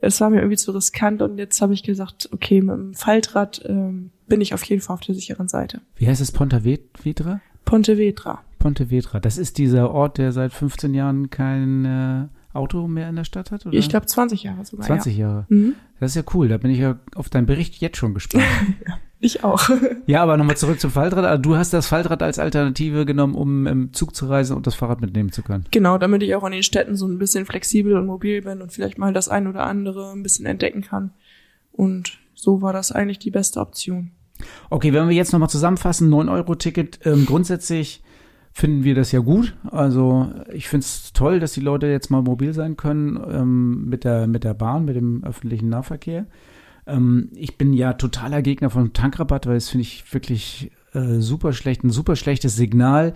es war mir irgendwie zu riskant und jetzt habe ich gesagt, okay, mit dem Faltrad ähm, bin ich auf jeden Fall auf der sicheren Seite. Wie heißt es Pontevedra? Pontevedra. Pontevedra. Das ist dieser Ort, der seit 15 Jahren kein äh, Auto mehr in der Stadt hat? Oder? Ich glaube 20 Jahre sogar. 20 ja. Jahre. Mhm. Das ist ja cool. Da bin ich ja auf deinen Bericht jetzt schon gespannt. ich auch. ja, aber nochmal zurück zum Faltrad. Also du hast das Faltrad als Alternative genommen, um im Zug zu reisen und das Fahrrad mitnehmen zu können. Genau, damit ich auch an den Städten so ein bisschen flexibel und mobil bin und vielleicht mal das ein oder andere ein bisschen entdecken kann. Und so war das eigentlich die beste Option. Okay, wenn wir jetzt nochmal zusammenfassen, 9-Euro-Ticket, ähm, grundsätzlich finden wir das ja gut. Also ich finde es toll, dass die Leute jetzt mal mobil sein können ähm, mit, der, mit der Bahn, mit dem öffentlichen Nahverkehr. Ähm, ich bin ja totaler Gegner von Tankrabatt, weil das finde ich wirklich äh, super schlecht, ein super schlechtes Signal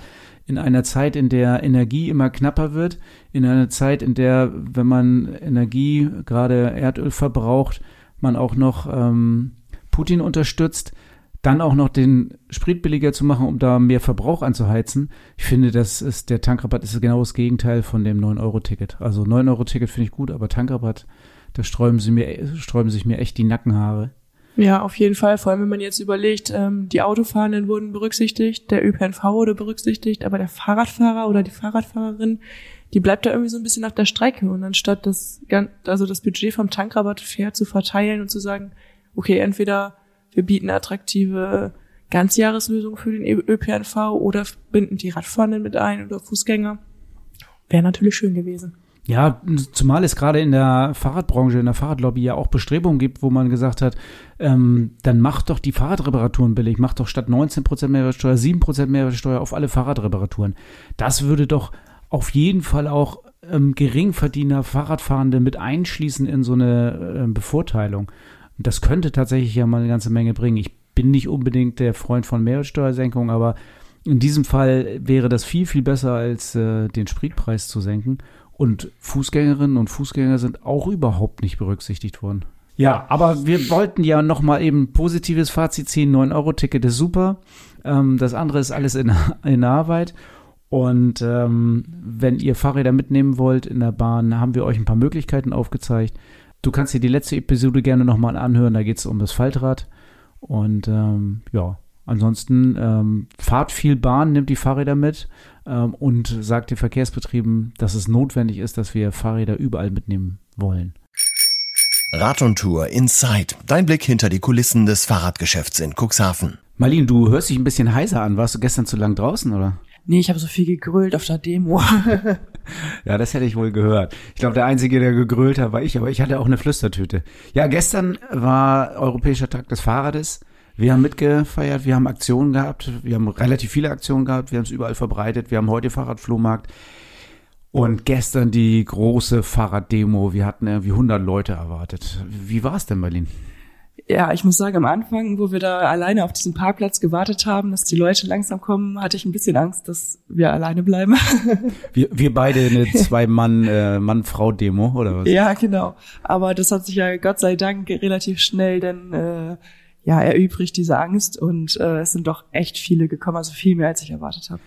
in einer Zeit, in der Energie immer knapper wird, in einer Zeit, in der, wenn man Energie, gerade Erdöl verbraucht, man auch noch ähm, Putin unterstützt dann auch noch den Sprit billiger zu machen, um da mehr Verbrauch anzuheizen. Ich finde, das ist der Tankrabatt ist genau das Gegenteil von dem 9-Euro-Ticket. Also 9-Euro-Ticket finde ich gut, aber Tankrabatt, da sträuben sie mir, sträuben sich mir echt die Nackenhaare. Ja, auf jeden Fall. Vor allem, wenn man jetzt überlegt, ähm, die Autofahrenden wurden berücksichtigt, der ÖPNV wurde berücksichtigt, aber der Fahrradfahrer oder die Fahrradfahrerin, die bleibt da irgendwie so ein bisschen auf der Strecke. Und anstatt das, also das Budget vom Tankrabatt fair zu verteilen und zu sagen, okay, entweder wir bieten attraktive Ganzjahreslösungen für den ÖPNV oder binden die Radfahrenden mit ein oder Fußgänger. Wäre natürlich schön gewesen. Ja, zumal es gerade in der Fahrradbranche, in der Fahrradlobby ja auch Bestrebungen gibt, wo man gesagt hat, ähm, dann macht doch die Fahrradreparaturen billig, macht doch statt 19% Mehrwertsteuer 7% Mehrwertsteuer auf alle Fahrradreparaturen. Das würde doch auf jeden Fall auch ähm, Geringverdiener, Fahrradfahrende mit einschließen in so eine äh, Bevorteilung. Das könnte tatsächlich ja mal eine ganze Menge bringen. Ich bin nicht unbedingt der Freund von Mehrwertsteuersenkung, aber in diesem Fall wäre das viel, viel besser, als äh, den Spritpreis zu senken. Und Fußgängerinnen und Fußgänger sind auch überhaupt nicht berücksichtigt worden. Ja, aber wir wollten ja noch mal eben positives Fazit ziehen. 9-Euro-Ticket ist super. Ähm, das andere ist alles in, in Arbeit. Und ähm, wenn ihr Fahrräder mitnehmen wollt in der Bahn, haben wir euch ein paar Möglichkeiten aufgezeigt. Du kannst dir die letzte Episode gerne nochmal anhören. Da geht es um das Faltrad. Und ähm, ja, ansonsten ähm, fahrt viel Bahn, nimmt die Fahrräder mit ähm, und sagt den Verkehrsbetrieben, dass es notwendig ist, dass wir Fahrräder überall mitnehmen wollen. Rad und Tour Inside. Dein Blick hinter die Kulissen des Fahrradgeschäfts in Cuxhaven. Marlene, du hörst dich ein bisschen heiser an. Warst du gestern zu lang draußen, oder? Nee, ich habe so viel gegrölt auf der Demo. ja, das hätte ich wohl gehört. Ich glaube, der Einzige, der gegrölt hat, war ich, aber ich hatte auch eine Flüstertüte. Ja, gestern war Europäischer Tag des Fahrrades. Wir haben mitgefeiert, wir haben Aktionen gehabt, wir haben relativ viele Aktionen gehabt, wir haben es überall verbreitet, wir haben heute Fahrradflohmarkt und gestern die große Fahrraddemo. Wir hatten irgendwie 100 Leute erwartet. Wie war es denn, Berlin? Ja, ich muss sagen, am Anfang, wo wir da alleine auf diesem Parkplatz gewartet haben, dass die Leute langsam kommen, hatte ich ein bisschen Angst, dass wir alleine bleiben. wir, wir beide eine Zwei-Mann, äh, oder was? Ja, genau. Aber das hat sich ja Gott sei Dank relativ schnell dann äh, ja, erübrigt diese Angst und äh, es sind doch echt viele gekommen, also viel mehr als ich erwartet habe.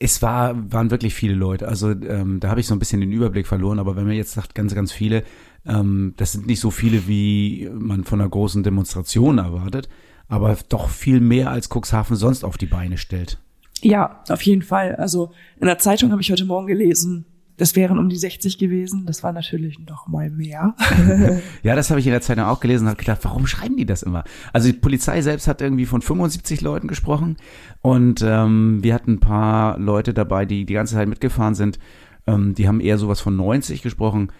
Es war, waren wirklich viele Leute. Also ähm, da habe ich so ein bisschen den Überblick verloren, aber wenn man jetzt sagt, ganz, ganz viele, ähm, das sind nicht so viele, wie man von einer großen Demonstration erwartet, aber doch viel mehr als Cuxhaven sonst auf die Beine stellt. Ja, auf jeden Fall. Also in der Zeitung habe ich heute Morgen gelesen, das wären um die 60 gewesen. Das war natürlich noch mal mehr. ja, das habe ich in der Zeitung auch gelesen und habe gedacht, warum schreiben die das immer? Also die Polizei selbst hat irgendwie von 75 Leuten gesprochen und ähm, wir hatten ein paar Leute dabei, die die ganze Zeit mitgefahren sind. Ähm, die haben eher sowas von 90 gesprochen.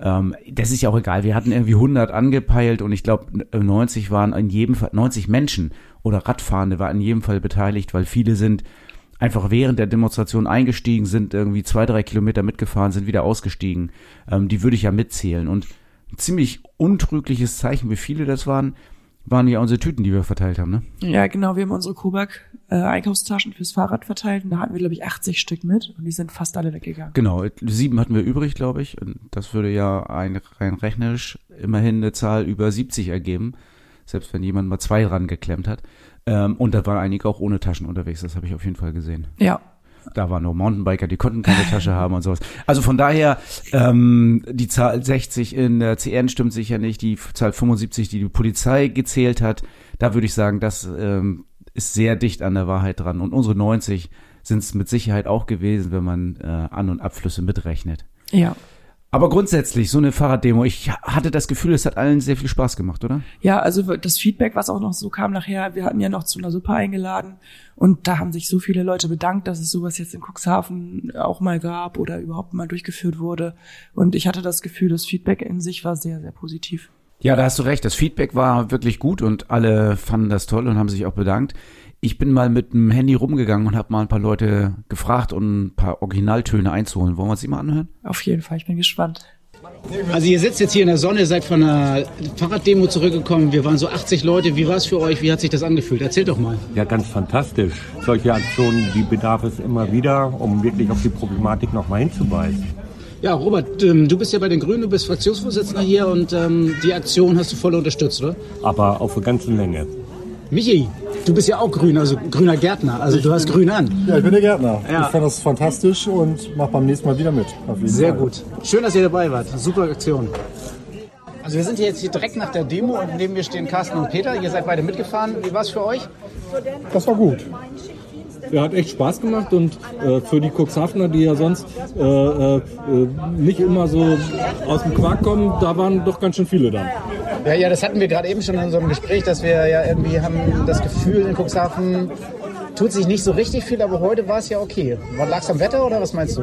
Ähm, das ist ja auch egal. Wir hatten irgendwie 100 angepeilt und ich glaube 90 waren in jedem Fall 90 Menschen oder Radfahrende waren in jedem Fall beteiligt, weil viele sind einfach während der Demonstration eingestiegen sind, irgendwie zwei, drei Kilometer mitgefahren, sind wieder ausgestiegen. Ähm, die würde ich ja mitzählen. Und ein ziemlich untrügliches Zeichen, wie viele das waren, waren ja unsere Tüten, die wir verteilt haben, ne? Ja, genau. Wir haben unsere Kubak äh, fürs Fahrrad verteilt und da hatten wir, glaube ich, 80 Stück mit und die sind fast alle weggegangen. Genau. Sieben hatten wir übrig, glaube ich. Und das würde ja ein, rein rechnerisch immerhin eine Zahl über 70 ergeben. Selbst wenn jemand mal zwei dran geklemmt hat. Ähm, und da waren einige auch ohne Taschen unterwegs, das habe ich auf jeden Fall gesehen. Ja. Da waren nur Mountainbiker, die konnten keine Tasche haben und sowas. Also von daher, ähm, die Zahl 60 in der CN stimmt sicher nicht, die Zahl 75, die die Polizei gezählt hat, da würde ich sagen, das ähm, ist sehr dicht an der Wahrheit dran. Und unsere 90 sind es mit Sicherheit auch gewesen, wenn man äh, An- und Abflüsse mitrechnet. Ja. Aber grundsätzlich, so eine Fahrraddemo, ich hatte das Gefühl, es hat allen sehr viel Spaß gemacht, oder? Ja, also das Feedback, was auch noch so kam nachher, wir hatten ja noch zu einer Suppe eingeladen und da haben sich so viele Leute bedankt, dass es sowas jetzt in Cuxhaven auch mal gab oder überhaupt mal durchgeführt wurde. Und ich hatte das Gefühl, das Feedback in sich war sehr, sehr positiv. Ja, da hast du recht. Das Feedback war wirklich gut und alle fanden das toll und haben sich auch bedankt. Ich bin mal mit dem Handy rumgegangen und habe mal ein paar Leute gefragt, um ein paar Originaltöne einzuholen. Wollen wir uns die mal anhören? Auf jeden Fall, ich bin gespannt. Also ihr sitzt jetzt hier in der Sonne, seid von einer Fahrraddemo zurückgekommen. Wir waren so 80 Leute. Wie war es für euch? Wie hat sich das angefühlt? Erzählt doch mal. Ja, ganz fantastisch. Solche Aktionen, die bedarf es immer wieder, um wirklich auf die Problematik nochmal hinzuweisen. Ja, Robert, ähm, du bist ja bei den Grünen, du bist Fraktionsvorsitzender hier und ähm, die Aktion hast du voll unterstützt, oder? Aber auf eine ganze Länge. Michi, Du bist ja auch grün, also grüner Gärtner. Also du hast grün an. Ja, ich bin der Gärtner. Ja. Ich fand das fantastisch und mach beim nächsten Mal wieder mit. Sehr Fall. gut. Schön, dass ihr dabei wart. Super Aktion. Also wir sind hier jetzt hier direkt nach der Demo und neben mir stehen Carsten und Peter. Ihr seid beide mitgefahren. Wie war es für euch? Das war gut. Hat echt Spaß gemacht und äh, für die Cuxhavener, die ja sonst äh, äh, nicht immer so aus dem Quark kommen, da waren doch ganz schön viele da. Ja, ja, das hatten wir gerade eben schon in unserem Gespräch, dass wir ja irgendwie haben das Gefühl, in Cuxhaven tut sich nicht so richtig viel, aber heute war es ja okay. Lag es am Wetter oder was meinst du?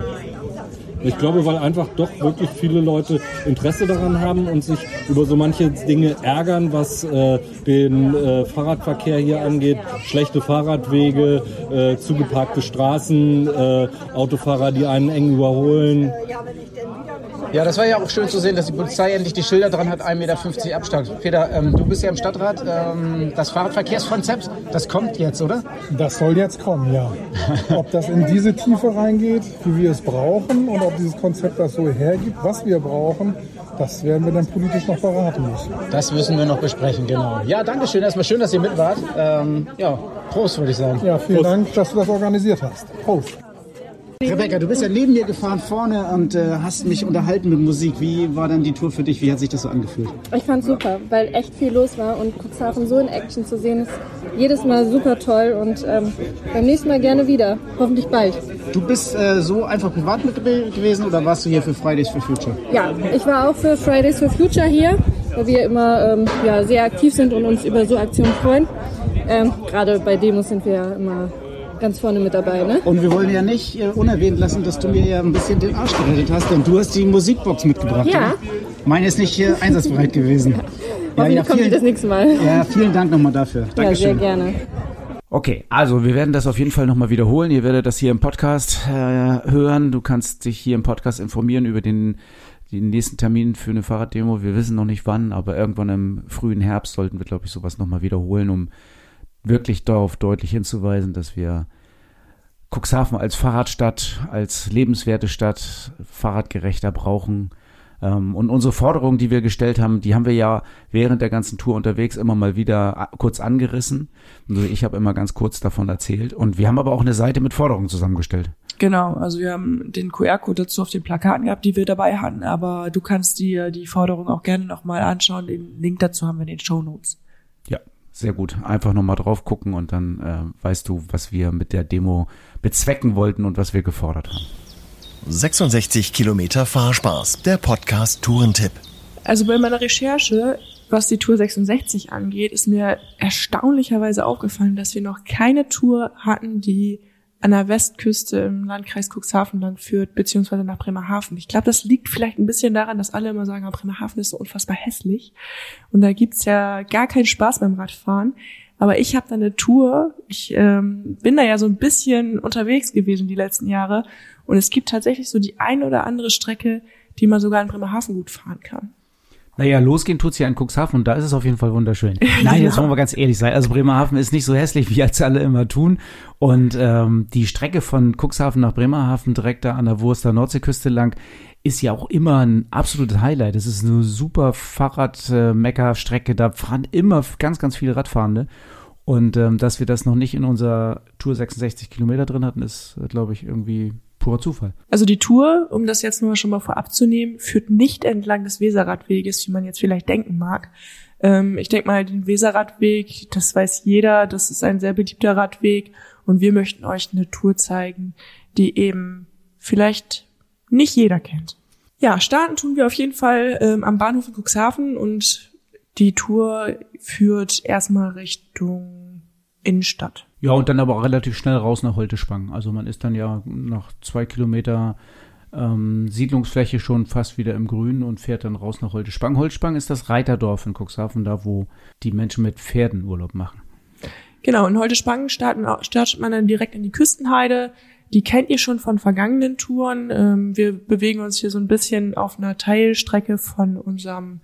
Ich glaube, weil einfach doch wirklich viele Leute Interesse daran haben und sich über so manche Dinge ärgern, was äh, den äh, Fahrradverkehr hier angeht. Schlechte Fahrradwege, äh, zugeparkte Straßen, äh, Autofahrer, die einen eng überholen. Ja, das war ja auch schön zu sehen, dass die Polizei endlich die Schilder dran hat, 1,50 Meter Abstand. Peter, ähm, du bist ja im Stadtrat. Ähm, das Fahrradverkehrskonzept, das kommt jetzt, oder? Das soll jetzt kommen, ja. Ob das in diese Tiefe reingeht, wie wir es brauchen, und ob dieses Konzept das so hergibt, was wir brauchen, das werden wir dann politisch noch beraten müssen. Das müssen wir noch besprechen, genau. Ja, danke schön. Erstmal schön, dass ihr mit wart. Ähm, ja, Prost, würde ich sagen. Ja, vielen Prost. Dank, dass du das organisiert hast. Prost. Rebecca, du bist ja neben mir gefahren vorne und äh, hast mich unterhalten mit Musik. Wie war denn die Tour für dich? Wie hat sich das so angefühlt? Ich fand super, weil echt viel los war und Cuxhaven so in Action zu sehen ist jedes Mal super toll und ähm, beim nächsten Mal gerne wieder. Hoffentlich bald. Du bist äh, so einfach privat mit gewesen oder warst du hier für Fridays for Future? Ja, ich war auch für Fridays for Future hier, weil wir immer ähm, ja, sehr aktiv sind und uns über so Aktionen freuen. Ähm, Gerade bei Demos sind wir ja immer ganz vorne mit dabei, ne? Und wir wollen ja nicht äh, unerwähnt lassen, dass du mir ja ein bisschen den Arsch gerettet hast, denn du hast die Musikbox mitgebracht. Ja. Oder? Meine ist nicht äh, einsatzbereit gewesen. Hoffentlich kommt die das nächste Mal. Ja, vielen Dank nochmal dafür. Ja, sehr Dankeschön. gerne. Okay, also wir werden das auf jeden Fall nochmal wiederholen. Ihr werdet das hier im Podcast äh, hören. Du kannst dich hier im Podcast informieren über den, den nächsten Termin für eine Fahrraddemo. Wir wissen noch nicht wann, aber irgendwann im frühen Herbst sollten wir, glaube ich, sowas nochmal wiederholen, um wirklich darauf deutlich hinzuweisen, dass wir Cuxhaven als Fahrradstadt, als lebenswerte Stadt, fahrradgerechter brauchen. Ähm, Und unsere Forderungen, die wir gestellt haben, die haben wir ja während der ganzen Tour unterwegs immer mal wieder a- kurz angerissen. Also ich habe immer ganz kurz davon erzählt. Und wir haben aber auch eine Seite mit Forderungen zusammengestellt. Genau, also wir haben den QR-Code dazu auf den Plakaten gehabt, die wir dabei hatten, aber du kannst dir die Forderung auch gerne nochmal anschauen. Den Link dazu haben wir in den Show Notes. Ja, sehr gut. Einfach nochmal drauf gucken und dann äh, weißt du, was wir mit der Demo bezwecken wollten und was wir gefordert haben. 66 Kilometer Fahrspaß, der Podcast Tourentipp. Also bei meiner Recherche, was die Tour 66 angeht, ist mir erstaunlicherweise aufgefallen, dass wir noch keine Tour hatten, die an der Westküste im Landkreis Cuxhaven lang führt, beziehungsweise nach Bremerhaven. Ich glaube, das liegt vielleicht ein bisschen daran, dass alle immer sagen, ah, Bremerhaven ist so unfassbar hässlich. Und da gibt's ja gar keinen Spaß beim Radfahren. Aber ich habe da eine Tour, ich ähm, bin da ja so ein bisschen unterwegs gewesen die letzten Jahre. Und es gibt tatsächlich so die ein oder andere Strecke, die man sogar in Bremerhaven gut fahren kann. Naja, losgehen tut's ja in Cuxhaven und da ist es auf jeden Fall wunderschön. Nein, jetzt wollen wir ganz ehrlich sein. Also Bremerhaven ist nicht so hässlich, wie jetzt alle immer tun. Und ähm, die Strecke von Cuxhaven nach Bremerhaven direkt da an der Wurster Nordseeküste lang ist ja auch immer ein absolutes Highlight. Es ist eine super Fahrrad-Mecker-Strecke. Da fahren immer ganz, ganz viele Radfahrende. Und ähm, dass wir das noch nicht in unserer Tour 66 Kilometer drin hatten, ist, glaube ich, irgendwie purer Zufall. Also die Tour, um das jetzt nur schon mal vorab zu nehmen, führt nicht entlang des Weserradweges, wie man jetzt vielleicht denken mag. Ähm, ich denke mal, den Weserradweg, das weiß jeder, das ist ein sehr beliebter Radweg und wir möchten euch eine Tour zeigen, die eben vielleicht nicht jeder kennt. Ja, starten tun wir auf jeden Fall ähm, am Bahnhof in Cuxhaven und die Tour führt erstmal Richtung Innenstadt. Ja, und dann aber auch relativ schnell raus nach Holtespang. Also man ist dann ja nach zwei Kilometer ähm, Siedlungsfläche schon fast wieder im Grün und fährt dann raus nach Holtespang. Holtespang ist das Reiterdorf in Cuxhaven, da wo die Menschen mit Pferden Urlaub machen. Genau, in Holtespang starten, startet man dann direkt in die Küstenheide. Die kennt ihr schon von vergangenen Touren. Ähm, wir bewegen uns hier so ein bisschen auf einer Teilstrecke von unserem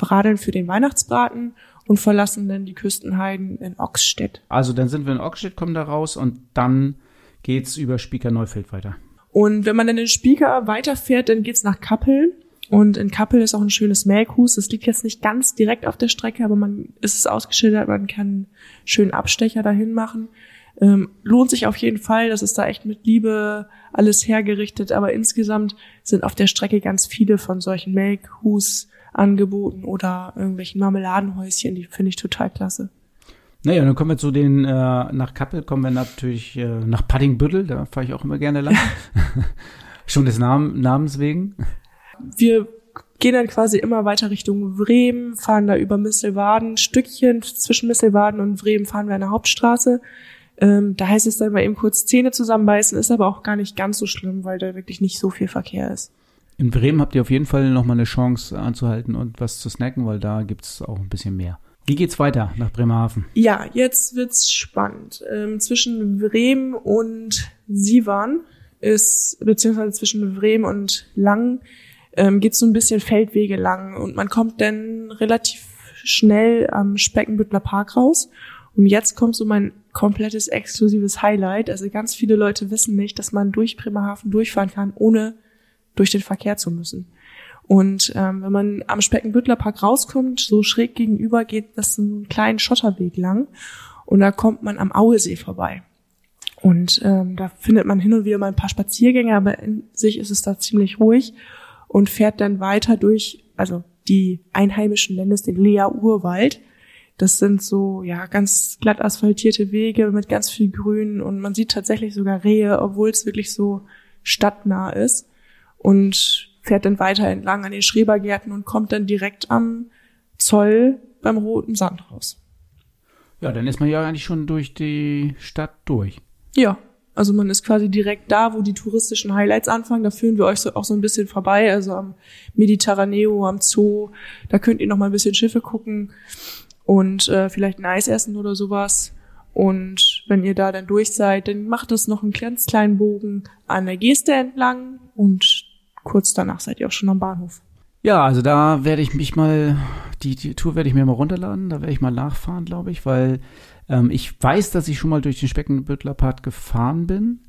Radeln für den Weihnachtsbraten und verlassen dann die Küstenheiden in Ochsstedt. Also dann sind wir in Ockstedt, kommen da raus und dann geht's über Spieker-Neufeld weiter. Und wenn man dann den Spieker weiterfährt, dann geht's nach Kappeln. Und in Kappel ist auch ein schönes Melkhus. Das liegt jetzt nicht ganz direkt auf der Strecke, aber man ist es ausgeschildert, man kann einen schönen Abstecher dahin machen. Ähm, lohnt sich auf jeden Fall, das ist da echt mit Liebe alles hergerichtet, aber insgesamt sind auf der Strecke ganz viele von solchen Melkhus angeboten oder irgendwelchen Marmeladenhäuschen, die finde ich total klasse. Naja, dann kommen wir zu den, äh, nach Kappel kommen wir natürlich äh, nach Paddingbüttel, da fahre ich auch immer gerne lang. Schon des Namen, Namens wegen. wir gehen dann quasi immer weiter Richtung Bremen, fahren da über Misselwaden, Stückchen zwischen Misselwaden und Bremen fahren wir an der Hauptstraße. Ähm, da heißt es dann mal eben kurz Zähne zusammenbeißen, ist aber auch gar nicht ganz so schlimm, weil da wirklich nicht so viel Verkehr ist. In Bremen habt ihr auf jeden Fall nochmal eine Chance anzuhalten und was zu snacken, weil da gibt's auch ein bisschen mehr. Wie geht's weiter nach Bremerhaven? Ja, jetzt wird's spannend. Ähm, zwischen Bremen und Sivan ist, beziehungsweise zwischen Bremen und Lang, ähm, geht's so ein bisschen Feldwege lang und man kommt dann relativ schnell am Speckenbüttler Park raus. Und jetzt kommt so mein komplettes exklusives Highlight. Also ganz viele Leute wissen nicht, dass man durch Bremerhaven durchfahren kann, ohne durch den Verkehr zu müssen. Und ähm, wenn man am Speckenbüttler Park rauskommt, so schräg gegenüber geht das einen kleinen Schotterweg lang und da kommt man am Auesee vorbei. Und ähm, da findet man hin und wieder mal ein paar Spaziergänge, aber in sich ist es da ziemlich ruhig und fährt dann weiter durch, also die Einheimischen nennen es den Lea-Urwald. Das sind so, ja, ganz glatt asphaltierte Wege mit ganz viel Grün und man sieht tatsächlich sogar Rehe, obwohl es wirklich so stadtnah ist und fährt dann weiter entlang an den Schrebergärten und kommt dann direkt am Zoll beim Roten Sand raus. Ja, dann ist man ja eigentlich schon durch die Stadt durch. Ja, also man ist quasi direkt da, wo die touristischen Highlights anfangen. Da führen wir euch so, auch so ein bisschen vorbei, also am Mediterraneo, am Zoo. Da könnt ihr noch mal ein bisschen Schiffe gucken und äh, vielleicht ein Eis essen oder sowas. Und wenn ihr da dann durch seid, dann macht es noch einen ganz kleinen Bogen an der Geste entlang und kurz danach seid ihr auch schon am Bahnhof. Ja, also da werde ich mich mal, die, die Tour werde ich mir mal runterladen, da werde ich mal nachfahren, glaube ich, weil ähm, ich weiß, dass ich schon mal durch den Speckenbüttler Part gefahren bin,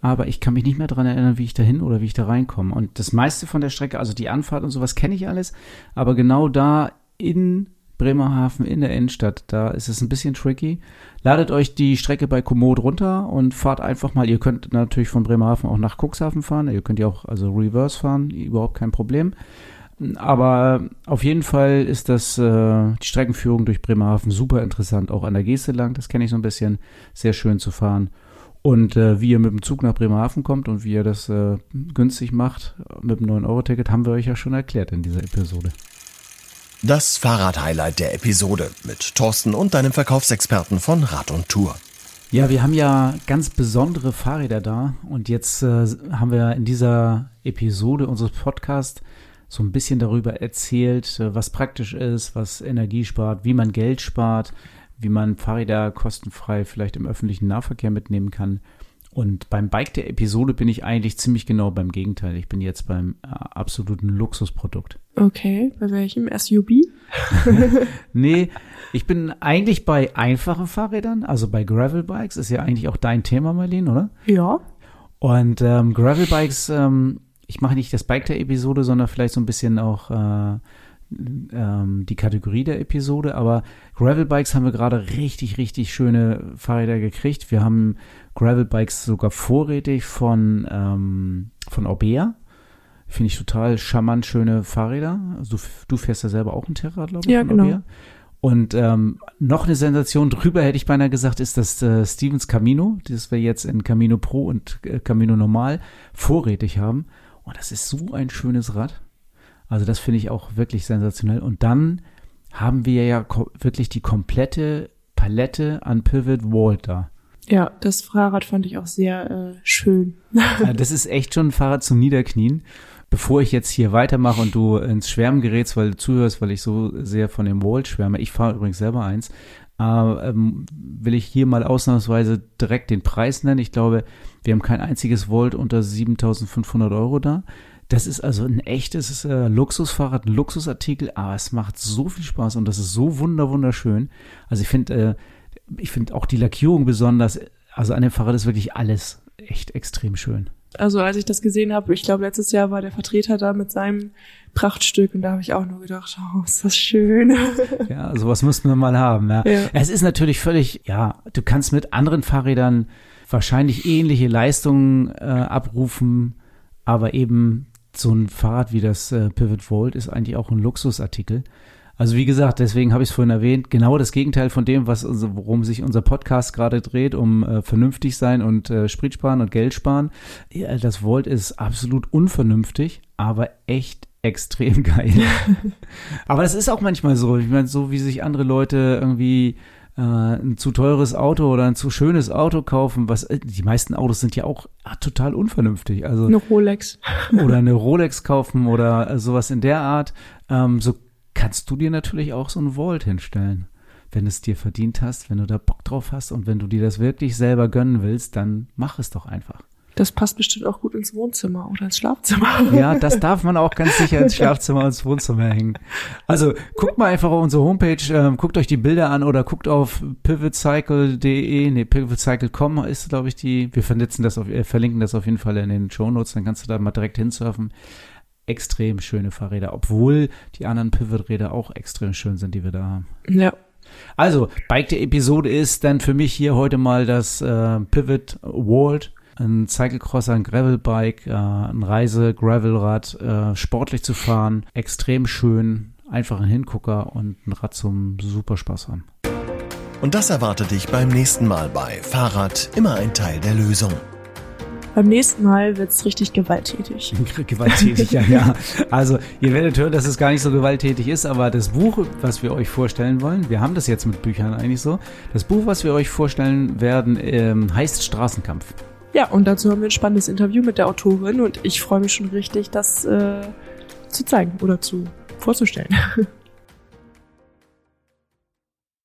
aber ich kann mich nicht mehr dran erinnern, wie ich da hin oder wie ich da reinkomme. Und das meiste von der Strecke, also die Anfahrt und sowas kenne ich alles, aber genau da in Bremerhaven in der Innenstadt. Da ist es ein bisschen tricky. Ladet euch die Strecke bei Komoot runter und fahrt einfach mal. Ihr könnt natürlich von Bremerhaven auch nach Cuxhaven fahren. Ihr könnt ja auch also Reverse fahren, überhaupt kein Problem. Aber auf jeden Fall ist das äh, die Streckenführung durch Bremerhaven super interessant, auch an der Geste lang. Das kenne ich so ein bisschen. Sehr schön zu fahren. Und äh, wie ihr mit dem Zug nach Bremerhaven kommt und wie ihr das äh, günstig macht mit dem 9-Euro-Ticket, haben wir euch ja schon erklärt in dieser Episode. Das Fahrrad-Highlight der Episode mit Thorsten und deinem Verkaufsexperten von Rad und Tour. Ja, wir haben ja ganz besondere Fahrräder da und jetzt äh, haben wir in dieser Episode unseres Podcasts so ein bisschen darüber erzählt, äh, was praktisch ist, was Energie spart, wie man Geld spart, wie man Fahrräder kostenfrei vielleicht im öffentlichen Nahverkehr mitnehmen kann. Und beim Bike der Episode bin ich eigentlich ziemlich genau beim Gegenteil. Ich bin jetzt beim äh, absoluten Luxusprodukt. Okay, bei welchem? SUV? nee, ich bin eigentlich bei einfachen Fahrrädern, also bei Gravelbikes, ist ja eigentlich auch dein Thema, Marlene, oder? Ja. Und ähm, Gravelbikes, ähm, ich mache nicht das Bike der Episode, sondern vielleicht so ein bisschen auch äh, ähm, die Kategorie der Episode, aber Gravelbikes haben wir gerade richtig, richtig schöne Fahrräder gekriegt. Wir haben Gravelbikes sogar vorrätig von, ähm, von Orbea. Finde ich total charmant schöne Fahrräder. Also du, du fährst ja selber auch ein Terra, glaube ich. Ja, genau. Orbea. Und ähm, noch eine Sensation drüber, hätte ich beinahe gesagt, ist das äh, Stevens Camino, das wir jetzt in Camino Pro und äh, Camino Normal vorrätig haben. Und das ist so ein schönes Rad. Also das finde ich auch wirklich sensationell. Und dann haben wir ja wirklich die komplette Palette an Pivot Wall da. Ja, das Fahrrad fand ich auch sehr äh, schön. das ist echt schon ein Fahrrad zum Niederknien. Bevor ich jetzt hier weitermache und du ins Schwärmen gerätst, weil du zuhörst, weil ich so sehr von dem Wall schwärme. Ich fahre übrigens selber eins. Äh, will ich hier mal ausnahmsweise direkt den Preis nennen. Ich glaube, wir haben kein einziges Volt unter 7500 Euro da. Das ist also ein echtes äh, Luxusfahrrad, ein Luxusartikel, aber es macht so viel Spaß und das ist so wunder wunderschön. Also ich finde, äh, ich finde auch die Lackierung besonders. Also an dem Fahrrad ist wirklich alles echt extrem schön. Also als ich das gesehen habe, ich glaube letztes Jahr war der Vertreter da mit seinem Prachtstück und da habe ich auch nur gedacht, oh, ist das schön. ja, sowas müssten wir mal haben. Ja. ja. Es ist natürlich völlig, ja, du kannst mit anderen Fahrrädern wahrscheinlich ähnliche Leistungen äh, abrufen, aber eben so ein Fahrrad wie das äh, Pivot Volt ist eigentlich auch ein Luxusartikel. Also wie gesagt, deswegen habe ich es vorhin erwähnt, genau das Gegenteil von dem, was worum sich unser Podcast gerade dreht, um äh, vernünftig sein und äh, Sprit sparen und Geld sparen. Ja, das Volt ist absolut unvernünftig, aber echt extrem geil. aber das ist auch manchmal so. Ich meine, so wie sich andere Leute irgendwie äh, ein zu teures Auto oder ein zu schönes Auto kaufen, was äh, die meisten Autos sind ja auch ah, total unvernünftig. Also Eine Rolex. oder eine Rolex kaufen oder sowas in der Art. Ähm, so kannst du dir natürlich auch so ein Vault hinstellen. Wenn es dir verdient hast, wenn du da Bock drauf hast und wenn du dir das wirklich selber gönnen willst, dann mach es doch einfach. Das passt bestimmt auch gut ins Wohnzimmer oder ins Schlafzimmer. Ja, das darf man auch ganz sicher ins Schlafzimmer und ins Wohnzimmer hängen. Also guckt mal einfach auf unsere Homepage, ähm, guckt euch die Bilder an oder guckt auf pivotcycle.de, nee, pivotcycle.com ist, glaube ich, die, wir vernetzen das auf, äh, verlinken das auf jeden Fall in den Shownotes, dann kannst du da mal direkt hinsurfen. Extrem schöne Fahrräder, obwohl die anderen Pivot-Räder auch extrem schön sind, die wir da haben. Ja. Also, Bike der Episode ist dann für mich hier heute mal das äh, Pivot World ein Cyclecrosser, ein Gravelbike, äh, ein Reise-Gravelrad, äh, sportlich zu fahren, extrem schön, einfach ein Hingucker und ein Rad zum super Spaß haben. Und das erwartet dich beim nächsten Mal bei Fahrrad immer ein Teil der Lösung. Beim nächsten Mal wird's richtig gewalttätig. gewalttätig, ja, ja. Also, ihr werdet hören, dass es gar nicht so gewalttätig ist, aber das Buch, was wir euch vorstellen wollen, wir haben das jetzt mit Büchern eigentlich so, das Buch, was wir euch vorstellen werden, ähm, heißt Straßenkampf. Ja, und dazu haben wir ein spannendes Interview mit der Autorin und ich freue mich schon richtig, das äh, zu zeigen oder zu vorzustellen.